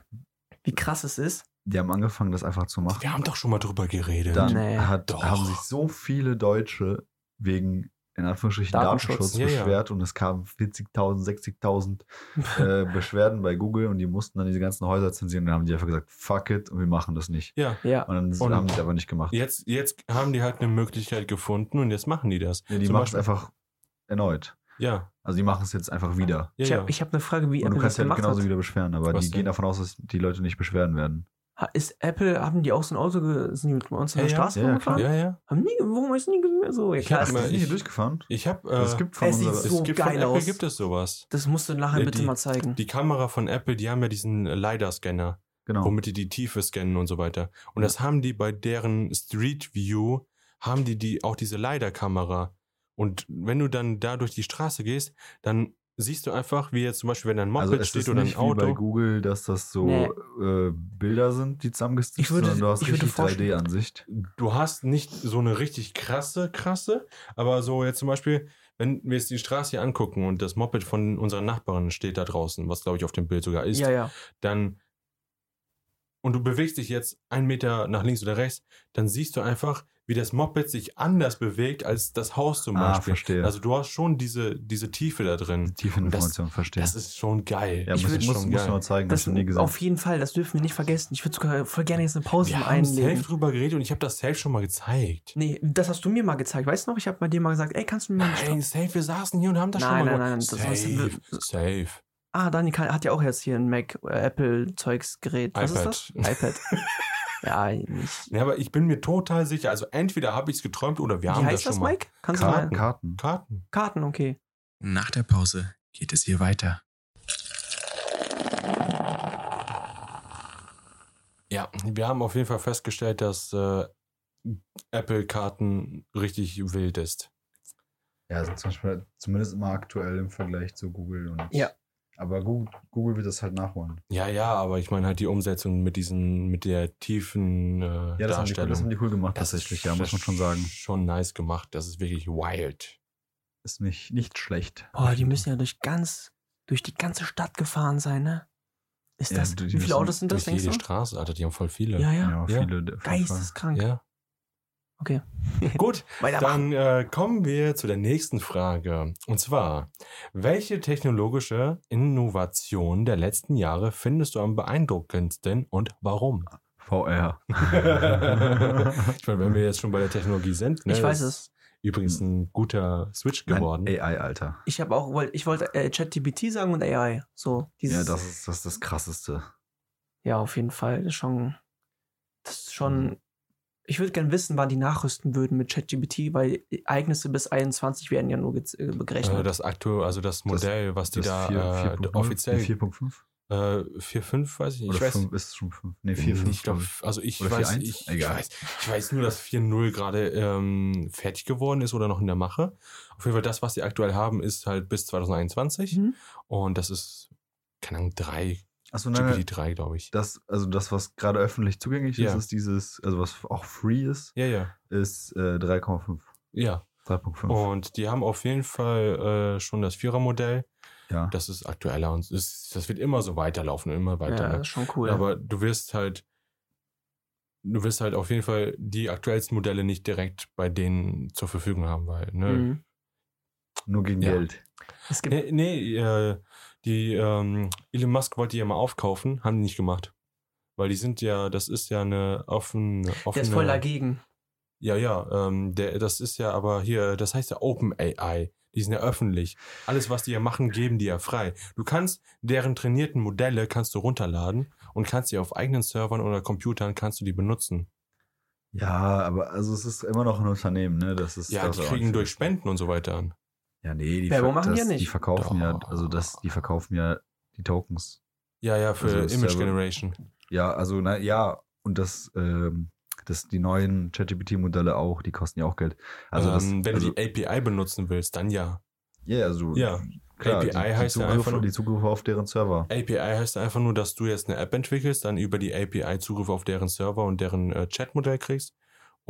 Wie krass es ist? Die haben angefangen, das einfach zu machen. Wir haben doch schon mal drüber geredet. Dann Nee. hat, Doch. haben sich so viele Deutsche wegen, in Anführungsstrichen, Datenschutz. Datenschutz, Ja, ja. beschwert und es kamen 40.000, 60.000 äh, Beschwerden bei Google und die mussten dann diese ganzen Häuser zensieren und dann haben die einfach gesagt, fuck it und wir machen das nicht. Ja. Ja. Und dann Und- haben die es aber nicht gemacht. Jetzt, jetzt haben die halt eine Möglichkeit gefunden und jetzt machen die das. Ja, die machen es einfach erneut. Ja. Also die machen es jetzt einfach wieder. Ja, ich ja. habe hab eine Frage, wie und Apple du kannst das ja genauso hat. wieder beschweren, aber Was die denn? gehen davon aus, dass die Leute nicht beschweren werden. Ist Apple, haben die auch so ein Auto, sind die mit uns in Ja, der ja. Straße Ja, ja, rumgefahren? ja, ja. Haben nie, warum ist nie so? Ja, Ich klar, hab es- mal- Sind die hier ich- durchgefahren? Ich habe, äh, es gibt von es sieht so es gibt geil von Apple aus. gibt es sowas. das musst du nachher Ja, bitte die- mal zeigen. Die Kamera von Apple, die haben ja diesen LiDAR-Scanner, genau. womit die die Tiefe scannen und so weiter. Und das haben die bei deren Street View, haben die, die auch diese LiDAR-Kamera. Und wenn du dann da durch die Straße gehst, dann siehst du einfach, wie jetzt zum Beispiel, wenn da ein Moped Also es steht ist oder ein nicht wie bei Auto. Google, dass das so Nee. äh, Bilder sind, die zusammengestitcht Ich würde- sind, sondern du hast ich würde richtig vorstellen- 3D-Ansicht. Du hast nicht so eine richtig krasse, krasse, aber so jetzt zum Beispiel, wenn wir jetzt die Straße hier angucken und das Moped von unserer Nachbarin steht da draußen, was glaube ich auf dem Bild sogar ist, ja, ja. dann und du bewegst dich jetzt einen Meter nach links oder rechts, dann siehst du einfach, wie das Moped sich anders bewegt als das Haus zum Ah, Beispiel. verstehe. Also du hast schon diese, diese Tiefe da drin. Tiefe Und das- Information, verstehe. Das ist schon geil. ja, ich muss, muss, schon muss geil. mal zeigen, Das schon nie gesehen. auf jeden Fall, das dürfen wir nicht vergessen. Ich würde sogar voll gerne jetzt eine Pause Wir mal haben safe einlegen. drüber geredet und ich habe das safe schon mal gezeigt. Nee, das hast du mir mal gezeigt. Weißt du noch, ich habe bei dir mal gesagt, ey, kannst du mir mal Nein, safe, wir saßen hier und haben das Nein, schon mal nein, gemacht. nein, das safe, safe. Ah, Daniel hat ja auch jetzt hier ein Mac, äh, Apple-Zeugs-Gerät. Was iPad. ist das? iPad. Ja, nicht. Ja, aber ich bin mir total sicher. Also entweder habe ich es geträumt oder wir Wie haben das heißt schon das, mal. Mike? Kannst Karten, du mal. Karten. Karten. Karten, okay. Nach der Pause geht es hier weiter. Ja, wir haben auf jeden Fall festgestellt, dass äh, Apple-Karten richtig wild ist. Ja, also zum Beispiel, zumindest immer aktuell im Vergleich zu Google. Und, Ja. Aber Google, Google wird das halt nachholen. Ja, ja, aber ich meine halt die Umsetzung mit diesen, mit der tiefen äh, Ja, das haben, die, cool- Darstellung. das haben die cool gemacht, Das tatsächlich, ist ja, muss man schon sagen. Schon nice gemacht. Das ist wirklich wild. Ist nicht, nicht schlecht. Boah, die müssen ja durch ganz, durch die ganze Stadt gefahren sein, ne? Ist Ja, das, wie viele Autos sind das, Durch denkst jede du? Straße, Alter, die haben voll viele. Ja, ja. Ja, Ja. viele. Geisteskrank. Ja. Okay. Gut, dann äh, kommen wir zu der nächsten Frage. Und zwar, welche technologische Innovation der letzten Jahre findest du am beeindruckendsten und warum? VR. ich meine, wenn wir jetzt schon bei der Technologie sind, ne, Ich weiß ist es. Übrigens ein guter Switch geworden. Nein, AI, Alter. Ich habe auch, wollt- ich wollte äh, ChatGPT sagen und AI. So, dieses. Ja, das ist, das ist das Krasseste. Ja, auf jeden Fall. Das ist schon. Das ist schon. Ich würde gerne wissen, wann die nachrüsten würden mit ChatGPT, weil Ereignisse bis 21 werden ja nur gez- äh, berechnet. äh, das aktuelle, also das Modell, was die da vier- äh, 4.0? offiziell Nee, 4.5? äh, 4.5, weiß ich nicht. Oder Ich weiß, 5 ist schon 5? Nee, 4.5. Ich glaube, also ich Oder weiß, 4.1? ich, ich, Egal. weiß, ich weiß nur, dass 4.0 gerade ähm, fertig geworden ist oder noch in der Mache. Auf jeden Fall das, was sie aktuell haben, ist halt bis 2021 Mhm. und das ist, keine Ahnung, 3, Achso, nein, nein. GPT-3, glaube ich. Das, also das, was gerade öffentlich zugänglich Ja. ist, ist dieses, also was auch free ist, Ja, ja, ist äh, 3,5. ja. 3.5. Und die haben auf jeden Fall äh, schon das Vierer-Modell. ja. Das ist aktueller und ist, das wird immer so weiterlaufen, immer weiter. ja, ne? das ist schon cool. Aber du wirst halt, du wirst halt auf jeden Fall die aktuellsten Modelle nicht direkt bei denen zur Verfügung haben, weil, ne? Mhm. Nur gegen Ja. Geld. Es gibt. Nee, nee äh, die ähm, Elon Musk wollte die ja mal aufkaufen, haben die nicht gemacht. Weil die sind ja, das ist ja eine offene, offene Der ist voll dagegen. Ja, ja, ähm, der, das ist ja aber hier, das heißt ja Open AI. Die sind ja öffentlich. Alles, was die ja machen, geben die ja frei. Du kannst deren trainierten Modelle kannst du runterladen und kannst die auf eigenen Servern oder Computern kannst du die benutzen. Ja, aber also es ist immer noch ein Unternehmen, ne? Das ist Ja, das die kriegen durch Spenden und so weiter an. Ja, nee, die, Werbung machen die das, ja nicht. die verkaufen ja, Doch. also das, die verkaufen ja die Tokens. Ja, ja, für Also Image ja- Generation. Ja, also na ja, und das, ähm, das die neuen ChatGPT-Modelle auch, die kosten ja auch Geld. Also das, ähm, wenn also, du die API benutzen willst, dann ja. ja, also Ja. klar, API die, heißt die ja Zugriffe, einfach nur- die Zugriffe auf deren Server. API heißt einfach nur, dass du jetzt eine App entwickelst, dann über die API Zugriff auf deren Server und deren äh, Chatmodell kriegst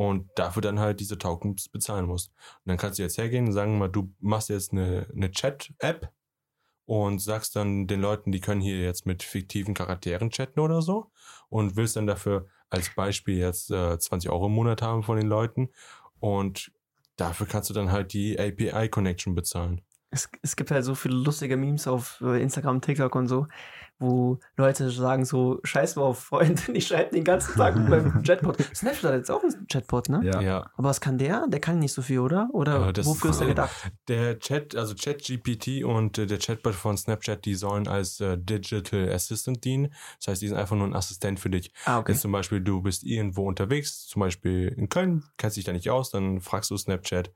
und dafür dann halt diese Tokens bezahlen musst. Und dann kannst du jetzt hergehen und sagen mal, du machst jetzt eine, eine Chat-App und sagst dann den Leuten, die können hier jetzt mit fiktiven Charakteren chatten oder so und willst dann dafür als Beispiel jetzt äh, 20 Euro im Monat haben von den Leuten und dafür kannst du dann halt die API-Connection bezahlen. Es, es gibt halt so viele lustige Memes auf äh, Instagram, TikTok und so, wo Leute sagen so, scheiß mal auf Freunde, ich schreibe den ganzen Tag mit meinem Chatbot. Snapchat hat jetzt auch einen Chatbot, ne? Ja. ja. Aber was kann der? Der kann nicht so viel, oder? Oder das wofür ist- ist er gedacht? Der Chat, also ChatGPT und äh, der Chatbot von Snapchat, die sollen als äh, Digital Assistant dienen. Das heißt, die sind einfach nur ein Assistent für dich. Ah, okay. Wenn zum Beispiel du bist irgendwo unterwegs, zum Beispiel in Köln, kennst dich da nicht aus, dann fragst du Snapchat,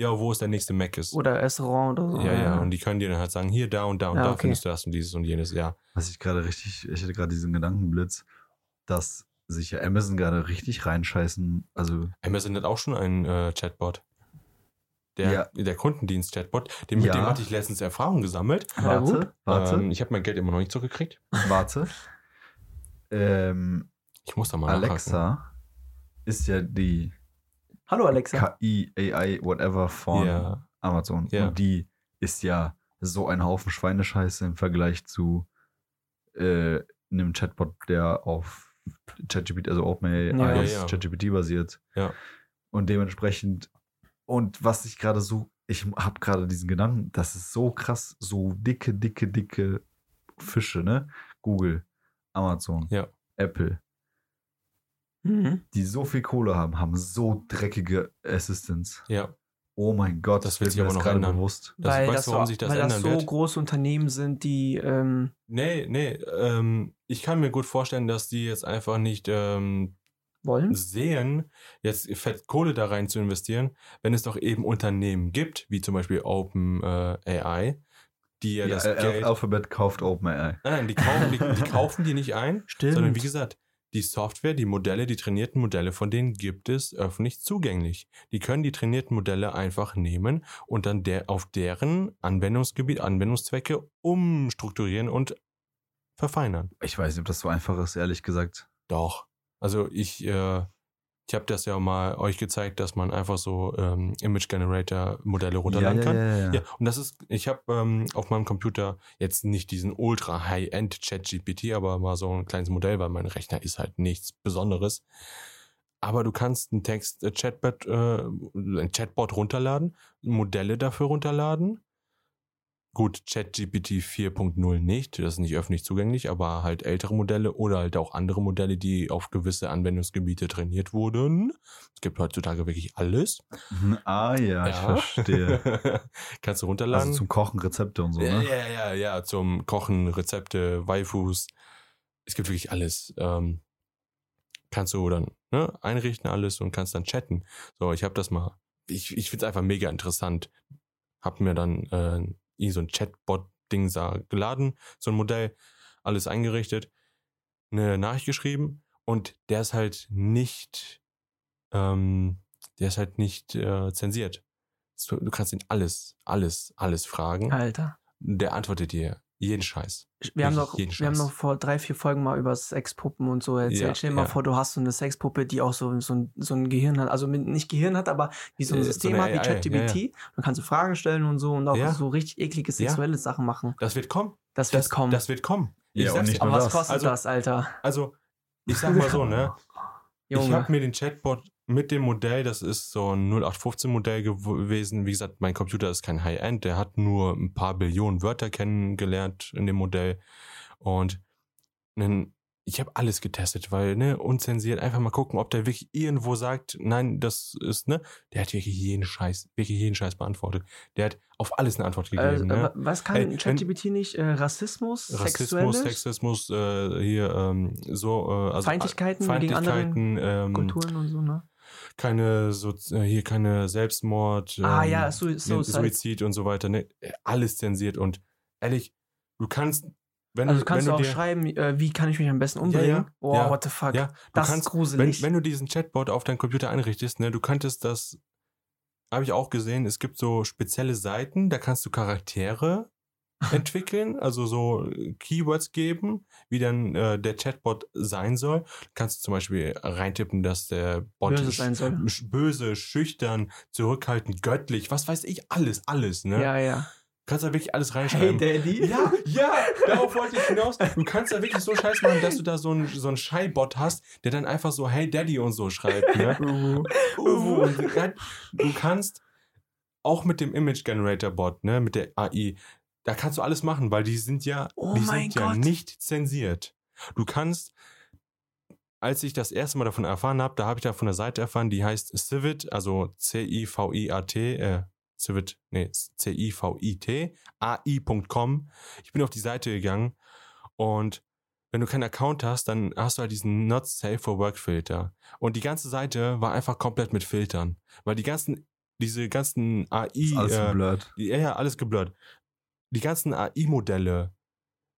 ja, wo ist der nächste Mac ist? Oder Restaurant oder so. ja, ja, und die können dir dann halt sagen, hier, da und da und Ja, da okay. findest du das und dieses und jenes, ja. Was ich gerade richtig, ich hatte gerade diesen Gedankenblitz, dass sich ja Amazon gerade richtig reinscheißen. Also, Amazon hat auch schon einen äh, Chatbot. Der, Ja. der Kundendienst-Chatbot, den, mit Ja. dem hatte ich letztens Erfahrung gesammelt. Ja, gut. warte, warte, Ähm, ich habe mein Geld immer noch nicht zurückgekriegt. warte. Ähm, Ich muss da mal nachhaken. Alexa ist ja die Hallo Alexa. KI, AI, whatever von Ja. Amazon. Ja. Und die ist ja so ein Haufen Schweinescheiße im Vergleich zu äh, einem Chatbot, der auf ChatGPT, also OpenAI Ja. Ja. ChatGPT basiert. Ja. Und dementsprechend, und was ich gerade so, ich habe gerade diesen Gedanken, das ist so krass, so dicke, dicke, dicke Fische, ne? Google, Amazon, Ja. Apple, Mhm. die so viel Kohle haben, haben so dreckige Assistants. Ja. Oh mein Gott, Das wird sich aber das noch gerade ändern. bewusst. Das, weil weißt das du, warum so, sich das weil das so wird? große Unternehmen sind, die ähm, Nee, nee, ähm, ich kann mir gut vorstellen, dass die jetzt einfach nicht ähm, Wollen? sehen, jetzt fett Kohle da rein zu investieren, wenn es doch eben Unternehmen gibt, wie zum Beispiel Open äh, AI, die ja, Ja, das Al- Geld. Alphabet kauft OpenAI. Nein, die kaufen die, die kaufen die nicht ein, Stimmt. sondern wie gesagt, die Software, die Modelle, die trainierten Modelle von denen gibt es öffentlich zugänglich. Die können die trainierten Modelle einfach nehmen und dann der, auf deren Anwendungsgebiet, Anwendungszwecke umstrukturieren und verfeinern. Ich weiß nicht, ob das so einfach ist, ehrlich gesagt. Doch. Also ich, äh, ich habe das ja mal euch gezeigt, dass man einfach so ähm, Image Generator Modelle runterladen ja, kann. Ja, ja, ja. Ja, und das ist, ich habe ähm, auf meinem Computer jetzt nicht diesen ultra High-End Chat-GPT, aber mal so ein kleines Modell, weil mein Rechner ist halt nichts Besonderes. Aber du kannst ein Text-Chatbot äh, ein Chatbot runterladen, Modelle dafür runterladen. Gut, ChatGPT 4.0 nicht, das ist nicht öffentlich zugänglich, aber halt ältere Modelle oder halt auch andere Modelle, die auf gewisse Anwendungsgebiete trainiert wurden. Es gibt heutzutage wirklich alles. Mhm, Ah ja, ich verstehe. Kannst du runterladen. Also zum Kochen Rezepte und so, Ja, ne? ja, ja, ja, zum Kochen, Rezepte, Waifus. Es gibt wirklich alles. Ähm, kannst du dann ne, einrichten alles und kannst dann chatten. So, ich habe das mal. Ich, ich finde es einfach mega interessant. Hab mir dann äh, so ein Chatbot-Ding geladen, so ein Modell, alles eingerichtet, eine Nachricht geschrieben und der ist halt nicht, ähm, der ist halt nicht äh, zensiert. Du kannst ihn alles, alles, alles fragen Alter. der antwortet dir jeden Scheiß. Wir haben, jeden wir haben Scheiß. noch vor drei, vier Folgen mal über Sexpuppen und so erzählt. Ja, Stell dir mal ja. vor, du hast so eine Sexpuppe, die auch so, so, ein, so ein Gehirn hat. Also mit, nicht Gehirn hat, aber wie so ein Äh, so System eine hat wie ChatGPT. ja, Dann kannst du Fragen stellen und so und auch Ja. so richtig eklige Ja. sexuelle Sachen machen. Das wird kommen. Das wird Das, kommen. das wird kommen. Ich Ja, und sag's aber nur was das. kostet Also- das, Alter? Also, ich sag mal so, ne? Ich Junge. habe mir den Chatbot mit dem Modell, das ist so ein 0815 Modell gewesen. Wie gesagt, mein Computer ist kein High-End, der hat nur ein paar Billionen Wörter kennengelernt in dem Modell. Und ich habe alles getestet, weil, ne, unzensiert, einfach mal gucken, ob der wirklich irgendwo sagt, nein, das ist, ne, der hat wirklich jeden Scheiß, wirklich jeden Scheiß beantwortet. Der hat auf alles eine Antwort äh, gegeben, ne? wa- was kann ChatGPT nicht? Äh, Rassismus, Rassismus, Sexuelles, Sexismus, äh, hier ähm, so, äh, also Feindlichkeiten gegen andere Feindlichkeiten, ähm, Kulturen und so, ne? Keine so, äh, hier keine Selbstmord, ähm, Ah, ja, Sui- ne, Suicide. Suizid und so weiter, ne? Alles zensiert und ehrlich, du kannst, wenn Also du, kannst wenn du auch dir, schreiben, äh, wie kann ich mich am besten umbringen? ja, oh, ja, what the fuck. ja, das kannst, ist wenn, gruselig. wenn du diesen Chatbot auf deinen Computer einrichtest, ne, du könntest das, habe ich auch gesehen, es gibt so spezielle Seiten, da kannst du Charaktere entwickeln, also so äh, Keywords geben, wie dann äh, der Chatbot sein soll. Kannst du zum Beispiel reintippen, dass der Bot Böse sein soll. böse, schüchtern, zurückhaltend, göttlich, was weiß ich, alles, alles, ne? ja, ja. Kannst da wirklich alles Hey, reinschreiben. Daddy. Ja, ja, darauf wollte ich hinaus. Du kannst da wirklich so Scheiß machen, dass du da so einen so einen Schei-Bot hast, der dann einfach so Hey Daddy und so schreibt. Ne? Uwu. Und du kannst auch mit dem Image Generator Bot, ne, mit der AI, da kannst du alles machen, weil die sind ja, Oh die sind ja Gott. nicht zensiert. Du kannst, als ich das erste Mal davon erfahren habe, da habe ich da von der Seite erfahren, die heißt Civit, also C-I-V-I-A-T, äh, Civit, nee, C-I-V-I-T, AI.com. Ich bin auf die Seite gegangen und wenn du keinen Account hast, dann hast du halt diesen Not Safe for Work Filter. Und die ganze Seite war einfach komplett mit Filtern. Weil die ganzen, diese ganzen AI, Ist alles äh, blurred. ja, ja, alles geblurrt. Die ganzen AI-Modelle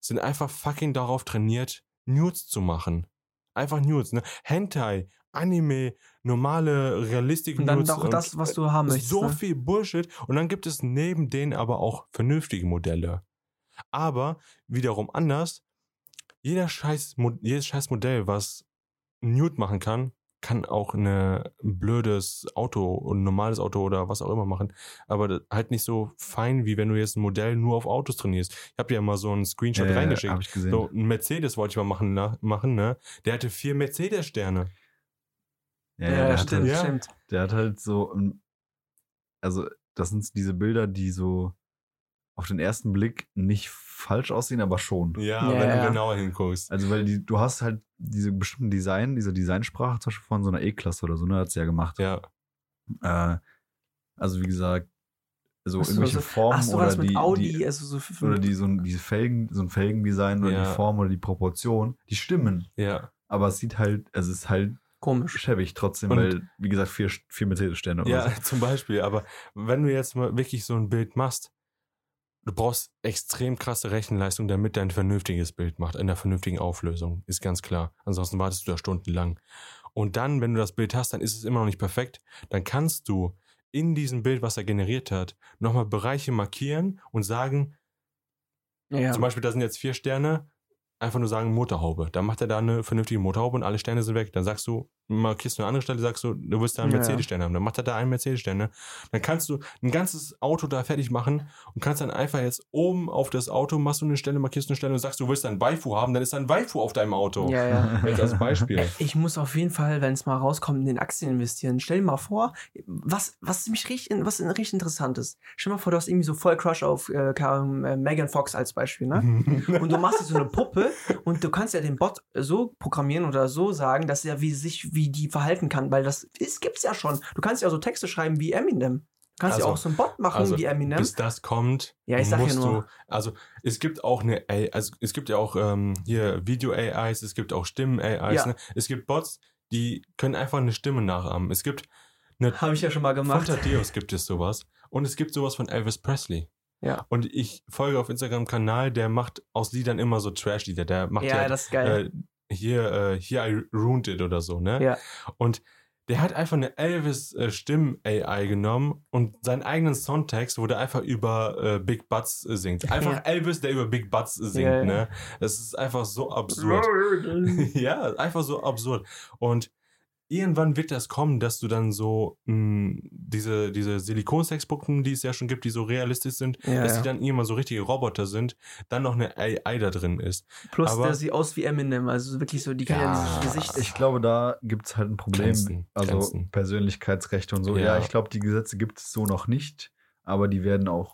sind einfach fucking darauf trainiert, Nudes zu machen. Einfach Nudes, ne? Hentai, Anime, normale, realistische Und dann Nudes. doch das, was du haben möchtest. So ne? viel Bullshit. Und dann gibt es neben denen aber auch vernünftige Modelle. Aber wiederum anders, jeder scheiß, jedes scheiß Modell, was Nude machen kann, kann auch eine ein blödes Auto, ein normales Auto oder was auch immer machen. Aber halt nicht so fein, wie wenn du jetzt ein Modell nur auf Autos trainierst. Ich habe dir ja mal so einen Screenshot ja, reingeschickt. hab ich gesehen. So, ein Mercedes wollte ich mal machen, na, machen, ne? Der hatte vier Mercedes-Sterne. Ja, Ja, ja, der, stimmt, halt, stimmt. der hat halt so, ein- also das sind diese Bilder, die so auf den ersten Blick nicht falsch aussehen, aber schon. Ja, Ja, wenn du genauer hinguckst. Also weil die, du hast halt diese bestimmten Design, diese Designsprache zum Beispiel von so einer E-Klasse oder so, ne, hat sie ja gemacht. Ja. Äh, also wie gesagt, so so, irgendwelche so- Formen Ach so, oder die, Audi, die also so oder die so ein, diese Felgen, so ein Felgendesign oder Ja. die Form oder die Proportion, die stimmen. Ja. Aber es sieht halt, es ist halt Komisch. schäbig trotzdem, Und- weil, wie gesagt, vier, vier Mercedes-Sterne oder Ja, so. zum Beispiel. Aber wenn du jetzt mal wirklich so ein Bild machst, du brauchst extrem krasse Rechenleistung, damit er ein vernünftiges Bild macht, in einer vernünftigen Auflösung. Ist ganz klar. Ansonsten wartest du da stundenlang. Und dann, wenn du das Bild hast, dann ist es immer noch nicht perfekt. Dann kannst du in diesem Bild, was er generiert hat, nochmal Bereiche markieren und sagen, Ja. zum Beispiel, da sind jetzt vier Sterne, einfach nur sagen Motorhaube. Dann macht er da eine vernünftige Motorhaube und alle Sterne sind weg. Dann sagst du, markierst du eine andere Stelle, sagst du, du willst da einen Ja, Mercedes-Stern haben. Dann macht er da einen Mercedes-Sterne. Dann kannst du ein ganzes Auto da fertig machen und kannst dann einfach jetzt oben auf das Auto, machst du eine Stelle, markierst eine Stelle und sagst, du willst da ein Waifu haben, dann ist da ein Waifu auf deinem Auto. ja, ja. Jetzt als Beispiel. Ich muss auf jeden Fall, wenn es mal rauskommt, in den Aktien investieren. Stell dir mal vor, was, was mich richtig, was richtig interessant ist. Stell dir mal vor, du hast irgendwie so voll Crush auf äh, äh, Megan Fox als Beispiel, ne? Und du machst dir so eine Puppe und du kannst ja den Bot so programmieren oder so sagen, dass er wie sich, wie die verhalten kann, weil das ist, gibt's ja schon. Du kannst ja auch so Texte schreiben wie Eminem. Du kannst ja Also- auch so einen Bot machen also, wie Eminem. Bis das kommt, Ja, ich sag ja musst nur. du, also es gibt auch eine, also es gibt ja auch ähm, hier Video-AIs, es gibt auch Stimmen-AIs, Ja. ne? es gibt Bots, die können einfach eine Stimme nachahmen. Es gibt eine Habe ich ja schon mal Von gemacht. Thaddeus gibt es sowas. Und es gibt sowas von Elvis Presley. Ja. Und ich folge auf Instagram einen Kanal, der macht aus Liedern immer so Trash-Lieder. Der macht Ja, ja, das ist geil. äh, hier, äh, hier I Ruined It oder so, ne? Ja. Und der hat einfach eine Elvis-Stimm-AI genommen und seinen eigenen Songtext, wo der einfach über äh, Big Butts äh, singt. Einfach Ja. Elvis, der über Big Butts äh, singt, ja. ne? Das ist einfach so absurd. ja, einfach so absurd. Und irgendwann wird das kommen, dass du dann so mh, diese, diese Silikonsexpuppen, die es ja schon gibt, die so realistisch sind, Ja, dass ja. die dann irgendwann so richtige Roboter sind, dann noch eine AI da drin ist. Plus aber- der sieht aus wie Eminem, also wirklich so die Ja. ja. Gesicht. Ich glaube, da gibt es halt ein Problem. Grenzen, also Grenzen. Persönlichkeitsrechte und so. Ja. Ja, ich glaube, die Gesetze gibt es so noch nicht. Aber die werden auch,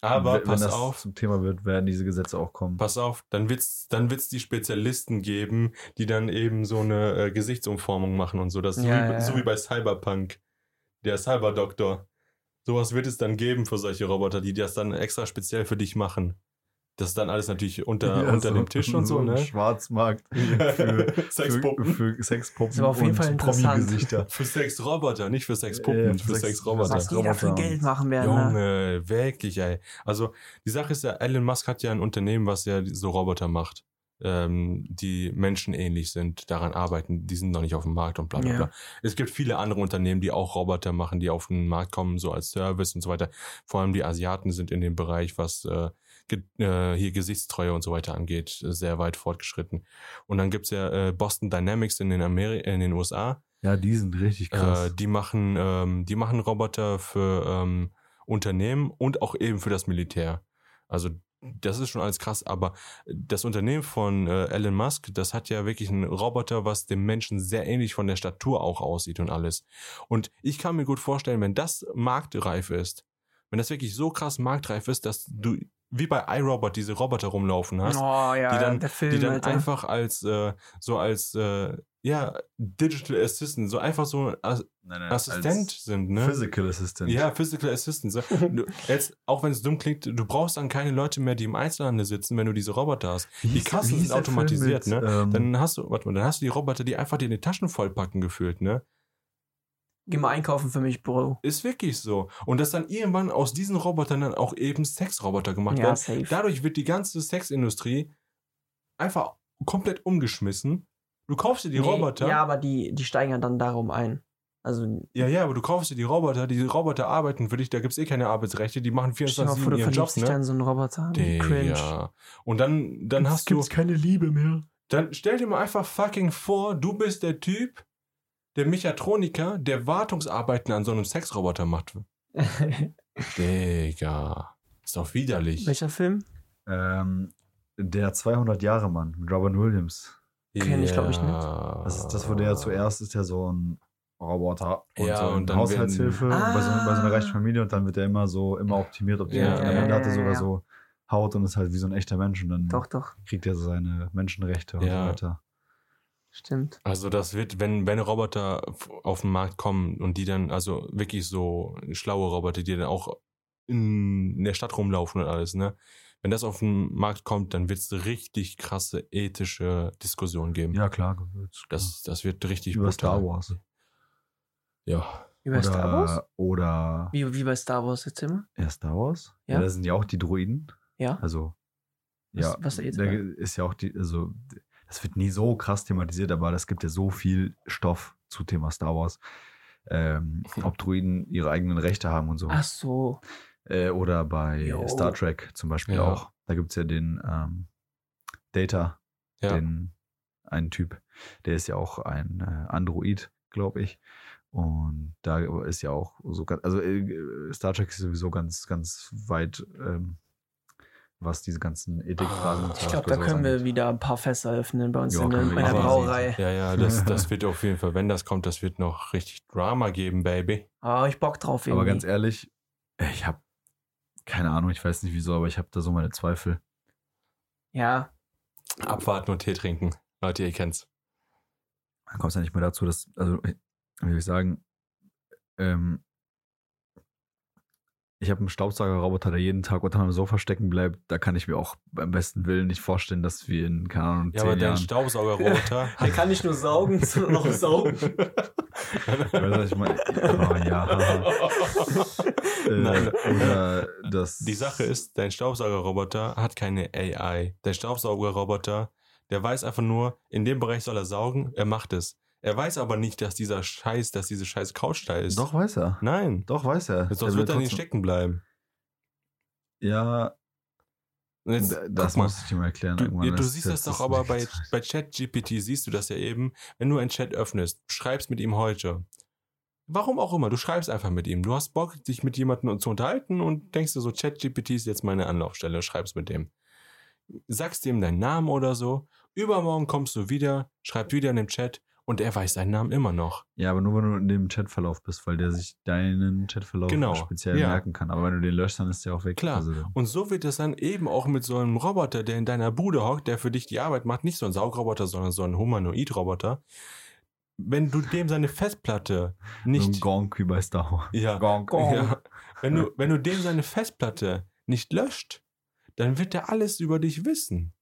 Aber wenn pass das auf, zum Thema wird, werden diese Gesetze auch kommen. pass auf, dann wird's, dann wird's die Spezialisten geben, die dann eben so eine äh, Gesichtsumformung machen und so. Das Ja, so, wie, ja, so wie bei Cyberpunk. Der Cyberdoktor. Sowas wird es dann geben für solche Roboter, die das dann extra speziell für dich machen. Das ist dann alles natürlich unter, Ja, unter so- dem Tisch und so, ein ne? Schwarzmarkt für, Sexpuppen. Für, für Sexpuppen Das war auf jeden und Fall interessant. Promi-Gesichter. Für Sexroboter, nicht für Sexpuppen, ja, für für Sex- Sexroboter. was die da für Roboter. Geld machen werden. Ne? Junge, wirklich, ey. Also, die Sache ist ja, Elon Musk hat ja ein Unternehmen, was ja so Roboter macht, ähm, die menschenähnlich sind, daran arbeiten, die sind noch nicht auf dem Markt und bla bla Ja. bla. Es gibt viele andere Unternehmen, die auch Roboter machen, die auf den Markt kommen, so als Service und so weiter. Vor allem die Asiaten sind in dem Bereich, was äh, äh, hier Gesichtstreue und so weiter angeht, äh, sehr weit fortgeschritten. Und dann gibt's ja äh, Boston Dynamics in den, Ameri in den USA, Ja, die sind richtig krass. äh, die machen, ähm, die machen Roboter für ähm, Unternehmen und auch eben für das Militär. Also das ist schon alles krass, aber das Unternehmen von äh, Elon Musk, das hat ja wirklich einen Roboter, was dem Menschen sehr ähnlich von der Statur auch aussieht und alles. Und ich kann mir gut vorstellen, wenn das marktreif ist, wenn das wirklich so krass marktreif ist, dass du wie bei iRobot diese Roboter rumlaufen hast, Oh ja, die dann, der Film, die dann Alter. einfach als äh, so als äh, ja Digital Assistant, so einfach so As Nein, nein, Assistent als sind, ne? Physical Assistant. Ja, Physical Assistant. So, du, jetzt, auch wenn es dumm klingt, du brauchst dann keine Leute mehr, die im Einzelhandel sitzen, wenn du diese Roboter hast. Wie Die Kassen sind automatisiert, mit, ne? ähm, Dann hast du, warte mal, dann hast du die Roboter, die einfach dir die Taschen vollpacken gefühlt, ne? Geh mal einkaufen für mich, Bro. Ist wirklich so. Und dass dann irgendwann aus diesen Robotern dann auch eben Sexroboter gemacht Ja, werden. safe. Dadurch wird die ganze Sexindustrie einfach komplett umgeschmissen. Du kaufst dir die Nee, Roboter. Ja, aber die, die steigen ja dann darum ein. Also, Ja, ja, aber du kaufst dir die Roboter, die Roboter arbeiten für dich, da gibt's eh keine Arbeitsrechte, die machen stell dir mal 24 vor, du ihren Job, dann ne? in so einen Roboter. Wie Cringe. Ja. Und dann, dann hast du, keine Liebe mehr. dann stell dir mal einfach fucking vor, du bist der Typ, der Mechatroniker, der Wartungsarbeiten an so einem Sexroboter macht. Digga. Ist doch widerlich. Welcher Film? Ähm, der 200 Jahre Mann mit Robin Williams. Kenn ich, glaub ich, nicht. Das ist das, wo der zuerst ist, ja so ein Roboter und Ja, so und eine dann Haushaltshilfe werden- bei, so, bei so einer Ah. reichen Familie und dann wird er immer so immer optimiert, optimiert. Ja, und am ja, hat er sogar so Haut und ist halt wie so ein echter Mensch und dann Doch, doch. kriegt er so seine Menschenrechte und Ja. so weiter. Stimmt. Also das wird, wenn, wenn Roboter auf den Markt kommen und die dann, also wirklich so schlaue Roboter, die dann auch in der Stadt rumlaufen und alles, ne? wenn das auf den Markt kommt, dann wird es richtig krasse ethische Diskussionen geben. Ja, klar. Das, das wird richtig Über brutal. Star Wars. Ja. Wie bei Star Wars? Oder, oder Wie, wie bei Star Wars jetzt immer? ja, Star Wars? Ja. Ja. da sind ja auch die Droiden. Ja. Also, Was- ja, was da jetzt da ist ja auch die, also, das wird nie so krass thematisiert, aber es gibt ja so viel Stoff zu Thema Star Wars. Ähm, ob Droiden ihre eigenen Rechte haben und so. Ach so. Äh, oder bei Jo. Star Trek zum Beispiel Ja. auch. Da gibt es ja den ähm, Data, Ja. den einen Typ, der ist ja auch ein äh, Android, glaube ich. Und da ist ja auch so ganz, also äh, Star Trek ist sowieso ganz, ganz weit, ähm, was diese ganzen Ethikfragen und Ah, Ich glaube, da können wir wieder ein paar Fässer öffnen bei uns Ja, in, der- in der. Brauerei. Ja, ja, das, das wird auf jeden Fall, wenn das kommt, das wird noch richtig Drama geben, Baby. Ah, ich Bock drauf irgendwie. Aber ganz ehrlich, ich habe keine Ahnung, ich weiß nicht wieso, aber ich habe da so meine Zweifel. ja, Abwarten und Tee trinken. Leute, ihr kennt's. dann kommt es ja nicht mehr dazu, dass, also, wie soll ich sagen, ähm, ich habe einen Staubsaugerroboter, der jeden Tag unter meinem Sofa stecken bleibt. Da kann ich mir auch beim besten Willen nicht vorstellen, dass wir in, keine Ahnung, Ja, aber dein. Staubsaugerroboter. der kann nicht nur saugen, sondern auch saugen. Weißt du, ich meine? Oh, ja. äh, Nein. Oder das. Die Sache ist, dein Staubsaugerroboter hat keine AI. Der Staubsaugerroboter, der weiß einfach nur, in dem Bereich soll er saugen, er macht es. Er weiß aber nicht, dass dieser Scheiß, dass diese scheiß Couch da ist. Doch, weiß er. Nein. Doch, weiß er. Sonst Der wird er nicht stecken bleiben. Ja, jetzt, das muss ich dir mal erklären. Du, du Das- siehst das doch aber bei, bei ChatGPT, siehst du das ja eben, wenn du einen Chat öffnest, schreibst mit ihm heute. Warum auch immer, du schreibst einfach mit ihm. Du hast Bock, dich mit jemandem zu unterhalten und denkst dir so, ChatGPT ist jetzt meine Anlaufstelle, schreibst mit dem. Sagst dem deinen Namen oder so. Übermorgen kommst du wieder, schreibst wieder in dem Chat und er weiß deinen Namen immer noch. Ja, aber nur wenn du in dem Chatverlauf bist, weil der sich deinen Chatverlauf Genau, speziell ja. merken kann. Aber wenn du den löscht, dann ist der auch weg. Klar. Also, Und so wird es dann eben auch mit so einem Roboter, der in deiner Bude hockt, der für dich die Arbeit macht, nicht so ein Saugroboter, sondern so ein Humanoid-Roboter. Wenn du dem seine Festplatte so ein nicht Gonk wie bei Star Wars. Ja. Gonk. Ja. Wenn du, wenn du dem seine Festplatte nicht löscht, dann wird er alles über dich wissen.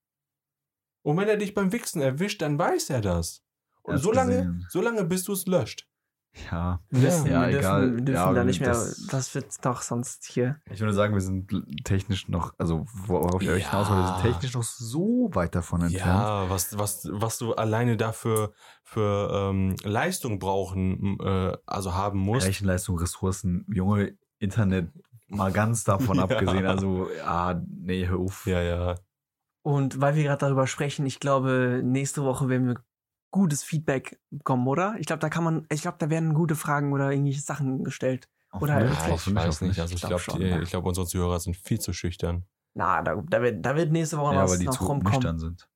Und wenn er dich beim Wichsen erwischt, dann weiß er das. Und so lange, so lange bis du es löscht. Ja. Wir dürfen, Ja, wir dürfen, egal. wir dürfen Ja, da nicht mehr. das- Das, wird doch sonst hier. Ich würde sagen, wir sind technisch noch, also worauf ich euch Ja. hinaus wollte, wir sind technisch noch so weit davon entfernt. Ja, was, was, was du alleine dafür für ähm, Leistung brauchen, äh, also haben musst. Rechenleistung, Ressourcen, junge Internet, mal ganz davon Ja. abgesehen. Also, ja, nee, hör auf. Ja, ja. Und weil wir gerade darüber sprechen, ich glaube, nächste Woche werden wir gutes Feedback bekommen, oder? Ich glaube, da kann man, ich glaube, da werden gute Fragen oder irgendwelche Sachen gestellt. Oder Hoffentlich, Ja, ich hoffentlich, weiß nicht. Also ich Ich glaube, glaub glaub, ja. ich unsere Zuhörer sind viel zu schüchtern. Na, da, da, wird, da wird nächste Woche Ja, was aber die noch zu rumkommen. nüchtern sind.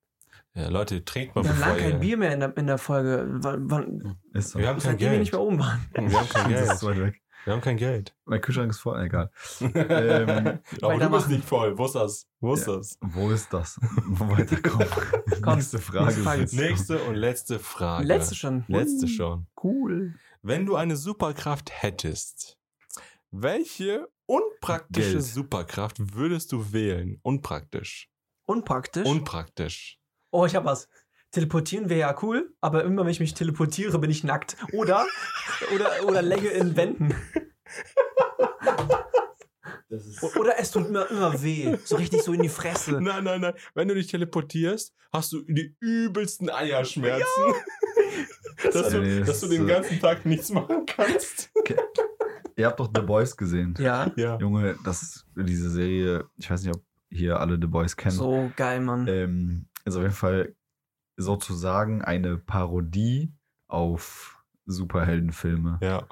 Ja, Leute, trinkt mal Wir haben lange kein. Bier mehr in der, in der Folge, wann, wann, Ist so. Wir haben kein seitdem wir nicht Geld. mehr oben waren. Wir haben kein das ist Geld. weit weg. Wir haben kein Geld. Mein Kühlschrank ist voll, egal. Aber du bist nicht voll. Wo ist das? Wo ist Ja. das? Wo ist das? Weiterkommen. Komm, nächste Frage. nächste Frage. bitte. Nächste und letzte Frage. Letzte schon. Letzte schon. Cool. Wenn du eine Superkraft hättest, welche unpraktische Geld. Superkraft würdest du wählen? Unpraktisch. Unpraktisch. Unpraktisch. oh, ich hab was. Teleportieren wäre ja cool, aber immer wenn ich mich teleportiere, bin ich nackt. Oder, oder, oder läge in Wänden. Oder es tut mir immer weh. So richtig so in die Fresse. Nein, nein, nein. Wenn du dich teleportierst, hast du die übelsten Eierschmerzen. Dass, du, dass du den so- ganzen Tag nichts machen kannst. Ihr habt doch The Boys gesehen. Ja. Ja. Junge, das ist diese Serie, ich weiß nicht, ob hier alle The Boys kennen. So geil, Mann. Ähm, ist auf jeden Fall sozusagen eine Parodie auf Superheldenfilme. Ja.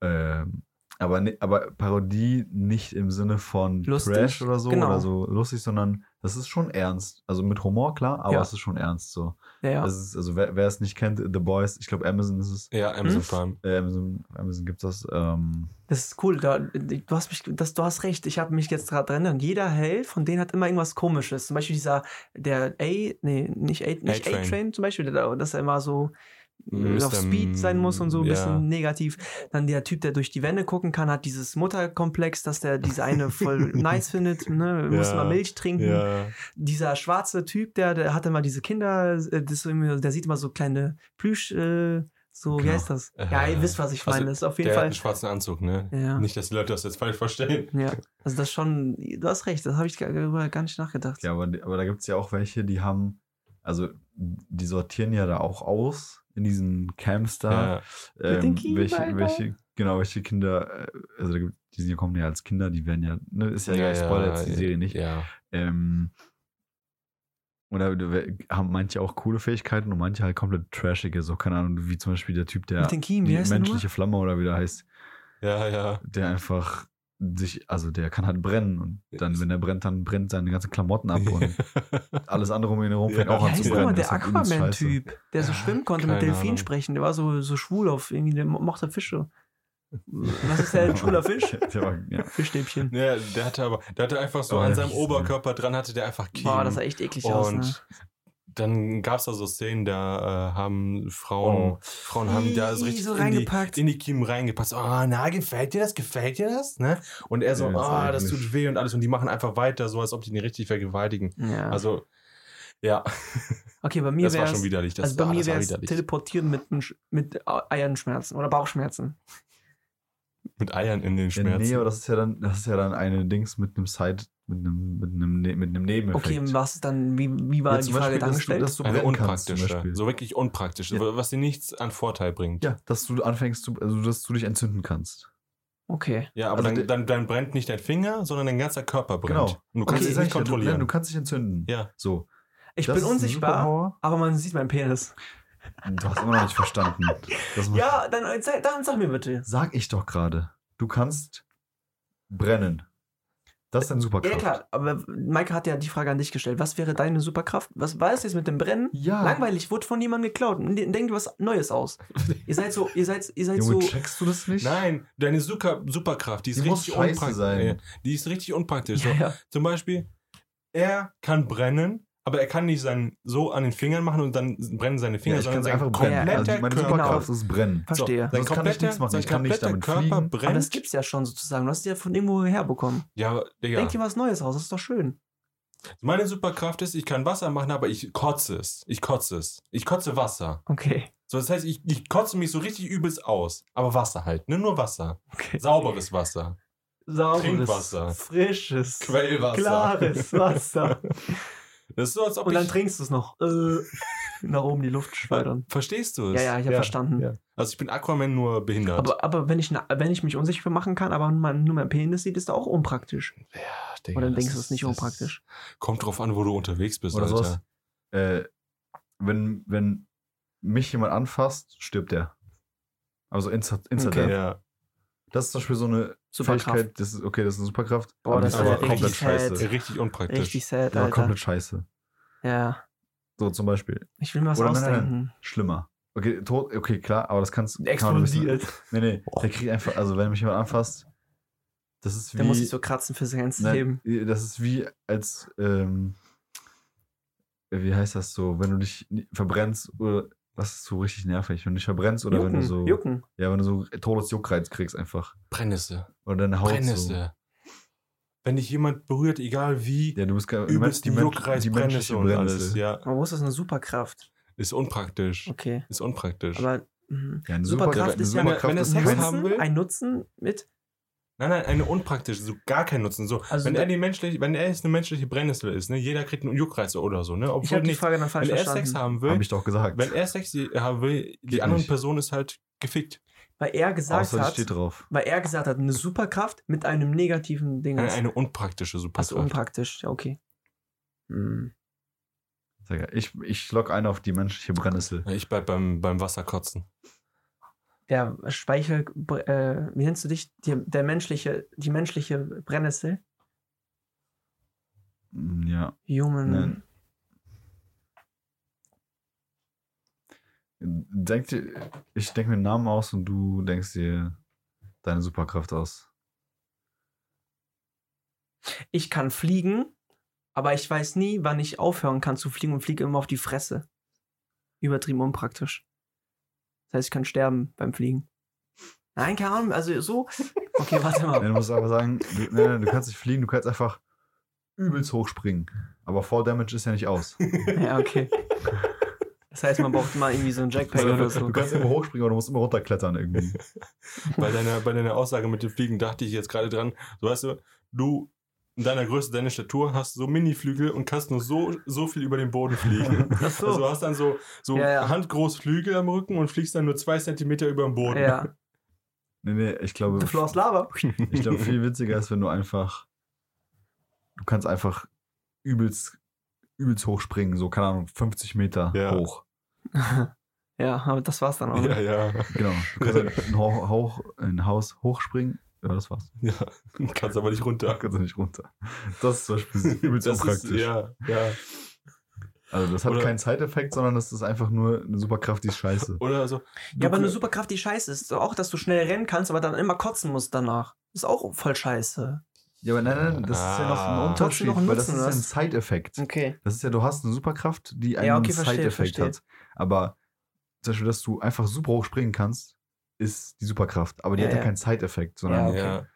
Ähm, aber, aber Parodie nicht im Sinne von Lustig, Trash oder so genau. oder so lustig, sondern das ist schon ernst. Also mit Humor, klar, aber Ja. es ist schon ernst so. Ja, ja. Das ist, also wer, wer es nicht kennt, The Boys, ich glaube Amazon ist es. Ja, Amazon Hm? Prime. Äh, Amazon, Amazon gibt das. Ähm, Das ist cool. Da, du, hast mich, das, du hast recht. Ich habe mich jetzt gerade dran erinnert. Jeder Held von denen hat immer irgendwas Komisches. Zum Beispiel dieser, der A, nee, nicht A, nicht A-Train. A-Train zum Beispiel, der, das ist immer so, Mr. auf Speed sein muss und so ein ja. bisschen negativ. Dann der Typ, der durch die Wände gucken kann, hat dieses Mutterkomplex, dass der diese eine voll nice findet, ne? muss Ja. immer Milch trinken. Ja. Dieser schwarze Typ, der, der hat immer diese Kinder, äh, das ist so immer, der sieht immer so kleine Plüsch, äh, so, wie Genau. heißt das? Ja, ihr wisst, was ich Also, meine. Das ist auf jeden Der hat Fall. einen schwarzen Anzug, ne? Ja. Nicht, dass die Leute das jetzt falsch verstehen. Ja, also das schon, du hast recht, das habe ich gar, darüber gar nicht nachgedacht. Ja, aber, aber da gibt es ja auch welche, die haben, also die sortieren ja da auch aus in diesen Camps da. Ja. Mit den ähm, welche, welche, genau, welche Kinder, äh, also da die sind- kommen ja als Kinder, die werden ja, ne, ist ja, ja, Spoiler jetzt die Serie nicht. Ja. Ähm, oder haben manche auch coole Fähigkeiten und manche halt komplett trashige, so keine Ahnung, wie zum Beispiel der Typ, der Mit den Kiemen, wie die menschliche Flamme oder wie der heißt, Ja, ja. der einfach sich, also der kann halt brennen und dann, wenn er brennt, dann brennt seine ganzen Klamotten ab und alles andere um ihn herum fängt Ja. auch an zu brennen. der halt. Aquaman-Typ, der so schwimmen konnte, mit Keine Delfin Ahnung. sprechen? Der war so, so schwul auf irgendwie, der mochte Fische. Was ist der, ein schwuler Fisch? Der war, ja. Fischstäbchen. Ja, der hatte aber, der hatte einfach so Aber an seinem hieß- Oberkörper dran, hatte der einfach Kiemen. Boah, das sah echt eklig aus, Und ne? Dann gab es da so Szenen, da äh, haben Frauen, Oh. Frauen haben da so richtig so in, die, in die Kiemen reingepasst. Oh, na, gefällt dir das? Gefällt dir das? Ne? Und er so, Ja, das ah, das tut weh und alles. Und die machen einfach weiter, so als ob die ihn richtig vergewaltigen. Ja. Also, ja, okay, bei mir das war wäre schon widerlich. Das, also bei ah, mir wäre es teleportieren mit, mit Eiernschmerzen oder Bauchschmerzen. Mit Eiern in den Schmerzen. nee, aber das ist ja dann, das ist ja dann eine Dings mit einem Side, mit einem, mit einem, Ne- mit einem Nebeneffekt. Okay, und was ist dann, wie, wie war Ja, die Frage Beispiel, dass du, dargestellt? dass du unpraktische. Beispiel. So wirklich unpraktisch. Ja. Was dir nichts an Vorteil bringt. Ja, dass du anfängst zu, also dass du dich entzünden kannst. Okay. Ja, aber Also dann, dann, dann brennt nicht dein Finger, sondern dein ganzer Körper brennt. Genau. Und du Okay, kannst es sag nicht kontrollieren. Du, du kannst dich entzünden. ja. So. Ich Das bin unsichtbar, aber man sieht meinen Penis. Du hast immer noch nicht verstanden. Ja, dann, dann sag mir bitte. Sag ich doch gerade. Du kannst brennen. Das ist deine Ja, Superkraft. klar, aber Maike hat ja die Frage an dich gestellt. Was wäre deine Superkraft? Was war es jetzt mit dem Brennen? Ja. Langweilig, wurde von jemandem geklaut. Denkt was Neues aus. ihr seid so, ihr seid, ihr seid Junge, so. checkst du das nicht? Nein, deine Super, Superkraft, die ist Die richtig scheiße unpraktisch. sein. Ja, Die ist richtig unpraktisch. Ja, So, ja. Zum Beispiel, er kann brennen, aber er kann nicht sein, so an den Fingern machen und dann brennen seine Ja, Finger, ich kann sondern sein einfach brennen. kompletter Also meine Körper. Superkraft ist brennen. Verstehe. Sein Sonst kann ich nichts machen. sein Ich kann nicht damit Körper fliegen. Aber das brennt. gibt's ja schon sozusagen. Du hast es ja von irgendwo herbekommen. Ja, Digga. Denk dir was Neues aus, das ist doch schön. Meine Superkraft ist, ich kann Wasser machen, aber ich kotze es. Ich kotze es. Ich kotze Wasser. Okay. So, das heißt, ich, ich kotze mich so richtig übelst aus. Aber Wasser halt, ne? Nur Wasser. okay. Sauberes Wasser. Sauberes, Trinkwasser. frisches, Quellwasser. klares Wasser. Das ist so, als ob Und dann ich... trinkst du es noch. Äh, nach oben die Luft schleudern. Verstehst du es? Ja, ja, ich habe verstanden. ja. Also ich bin Aquaman nur behindert. Aber, aber wenn, ich, wenn ich mich unsichtbar machen kann, aber man nur mein Penis sieht, ist das auch unpraktisch. ja, Digga, Oder das denkst du, es ist- nicht unpraktisch? Kommt drauf an, wo du unterwegs bist, Oder Alter. sowas. Äh, wenn, wenn mich jemand anfasst, stirbt er. Also Instant, Instant Okay. Ja. Das ist zum Beispiel so eine Superkraft. Fähigkeit, das ist, okay, das ist eine Superkraft. Boah, aber das ist aber richtig komplett sad. scheiße. Richtig unpraktisch. Richtig sad, Aber Alter. komplett scheiße. Ja. So zum Beispiel. Ich will mir was Oder nein, nein, nein. ausdenken. Schlimmer. Okay, tot, okay, klar, aber das kannst bisschen- Explodiert. Nee, nee, der kriegt einfach, also wenn mich jemand anfasst, das ist wie. Der muss sich so kratzen für sein ganzes Nein, Leben. Das ist wie als, ähm, wie heißt das so, wenn du dich verbrennst oder was ist so richtig nervig, wenn du dich verbrennst oder wenn du Jucken, so, Jucken. ja, wenn du so Todesjuckreiz kriegst einfach Brennnisse. oder deine Haut so. Brennisse. Wenn dich jemand berührt, egal wie, Ja, du bist gar, übelst die Juckreiz, die menschliche und alles. Ja, Aber wo ist das eine Superkraft? ist unpraktisch. Okay. Ist unpraktisch. Aber mhm. Ja, eine Superkraft Superkraft ist ja eine- Superkraft wenn er Sex haben will? ein Nutzen mit. Nein, nein, eine unpraktische, so gar kein Nutzen. So, Also wenn er die menschliche, wenn er jetzt eine menschliche Brennnessel ist, ne, jeder kriegt einen Juckreiz oder so, ne, Ich obwohl habe die nicht, Frage dann falsch wenn er verstanden. Sex haben will, Hab ich doch gesagt. wenn er Sex haben will, die Geht andere nicht. Person ist halt gefickt. weil er gesagt Außer hat, steht drauf. weil er gesagt hat, eine Superkraft mit einem negativen Ding. Eine, eine unpraktische Superkraft. unpraktisch. Ja, okay. Hm. Sag ja, Ich, ich log ein auf die menschliche Brennnessel. Ich bleib beim, beim Wasserkotzen. Der Speichel, äh, wie nennst du dich? Die, der menschliche, die menschliche Brennnessel? Mm, Ja. Human. Nein. Denk dir, ich denke mir einen Namen aus und du denkst dir deine Superkraft aus. Ich kann fliegen, aber ich weiß nie, wann ich aufhören kann zu fliegen und fliege immer auf die Fresse. Übertrieben unpraktisch. Das heißt, ich kann sterben beim Fliegen. Nein, keine Ahnung, also so. Okay, warte Ja, du mal. musst aber sagen, du, ne, du kannst nicht fliegen, du kannst einfach übelst hoch springen. Aber Fall Damage ist ja nicht aus. Ja, okay. Das heißt, man braucht mal irgendwie so ein Jackpack oder so. Du kannst immer hochspringen, aber du musst immer runterklettern irgendwie. Bei deiner, bei deiner Aussage mit dem Fliegen dachte ich jetzt gerade dran, so weißt du, du in deiner Größe, deiner Statur hast so Mini-Flügel und kannst nur so, so viel über den Boden fliegen. So. Also du hast dann so, so Ja, ja. handgroß Flügel am Rücken und fliegst dann nur zwei Zentimeter über den Boden. ja. Nee, nee, ich glaube, The Floor Lava. ich glaube, viel witziger ist, wenn du einfach, du kannst einfach übelst, übelst hoch springen, so, keine Ahnung, 50 Meter Ja. hoch. Ja, aber das war's dann auch. Ja, Ne? ja. Genau. Du kannst halt ein, Ho Hoch, ein Haus hochspringen. Ja, das war's. ja. Kannst aber nicht runter. Kannst du nicht runter. Das ist zum Beispiel übelst unpraktisch. ja, ja. Also das hat Oder- keinen Side-Effekt, sondern das ist einfach nur eine Superkraft, die ist scheiße. Oder so. Ja, aber eine Superkraft, die scheiße ist. Auch, dass du schnell rennen kannst, aber dann immer kotzen musst danach. Ist auch voll scheiße. Ja, aber nein, nein, das ist ja noch Ah. ein Unterschied, Trotzdem noch weil das ist ja ein was? Side-Effekt. Okay. Das ist ja, du hast eine Superkraft, die einen Ja, okay, Side-Effekt hat. Aber zum Beispiel, dass du einfach super hoch springen kannst, ist die Superkraft. Aber die Ja, hat ja ja. keinen Side-Effekt, sondern Ja, okay. Ja.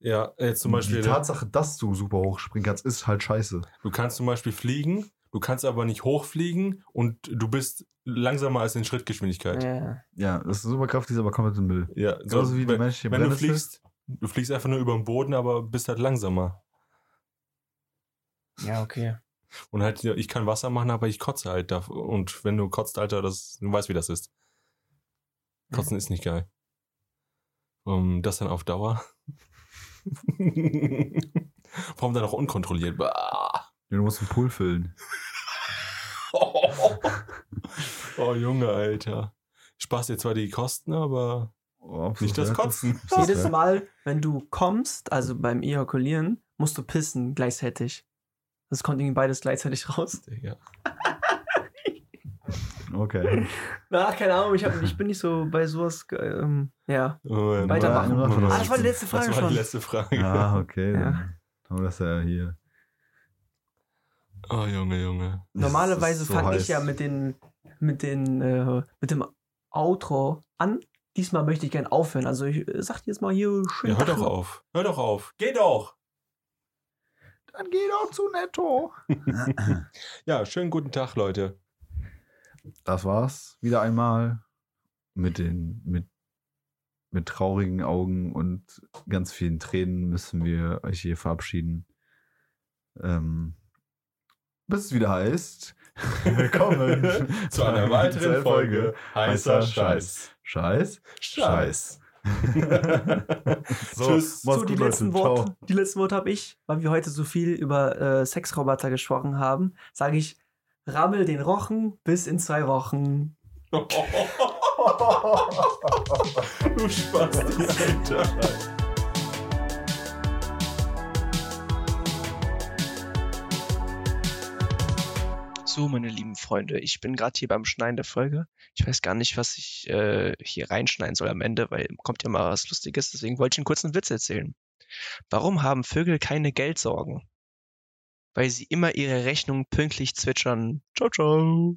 Ja, jetzt zum Beispiel, die Tatsache, dass du super hoch springen kannst, ist halt scheiße. du kannst zum Beispiel fliegen, du kannst aber nicht hochfliegen und du bist langsamer als in Schrittgeschwindigkeit. Ja. Ja, das ist eine Superkraft, die ist aber komplett im Müll. Ja, so, Genauso wie wenn, menschliche wenn du fliegst, du fliegst einfach nur über den Boden, aber bist halt langsamer. ja, okay. Und halt, ich kann Wasser machen, aber ich kotze halt. Da, und wenn du kotzt, Alter, das, du weißt, wie das ist. Kotzen ist nicht geil. Um, das dann auf Dauer. Warum dann auch unkontrolliert? Bah. Ja, du musst einen Pool füllen. Oh, Junge, Alter. Spaß dir zwar die Kosten, aber Oh, nicht das. Kotzen. Das Jedes Mal, wenn du kommst, also beim Ejakulieren, musst du pissen gleichzeitig. Das kommt irgendwie beides gleichzeitig raus. Digga. Okay. Na, keine Ahnung, ich, hab, ich bin nicht so bei sowas. Ähm, ja. Oh, Weitermachen. Ah, Ah, das war die letzte Frage Das war die schon. letzte Frage. Ah, okay. Ja. Dann haben wir das ja hier. Oh, Junge, Junge. Normalerweise so fange ich ja mit den, mit den, äh, mit dem Outro an. Diesmal möchte ich gern aufhören. Also ich äh, sag jetzt mal hier schön. Ja, hör doch auf. Hör doch auf. Geh doch. Dann geh doch zu Netto. Ja, schönen guten Tag, Leute. Das war's wieder einmal mit den mit mit traurigen Augen und ganz vielen Tränen müssen wir euch hier verabschieden. Ähm, bis es wieder heißt. Willkommen Zu einer weiteren Folge heißer Scheiß. Scheiß. Scheiß. so, Tschüss. So, die letzten. Worte, die letzten Worte habe ich, weil wir heute so viel über äh, Sexroboter gesprochen haben, sage ich, rammel den Rochen bis in zwei Wochen. du Spasti, Alter. So, meine lieben Freunde, ich bin gerade hier beim Schneiden der Folge. Ich weiß gar nicht, was ich äh, hier reinschneiden soll am Ende, weil kommt ja mal was Lustiges. Deswegen wollte ich einen kurzen Witz erzählen. Warum haben Vögel keine Geldsorgen? Weil sie immer ihre Rechnung pünktlich zwitschern. Ciao, ciao.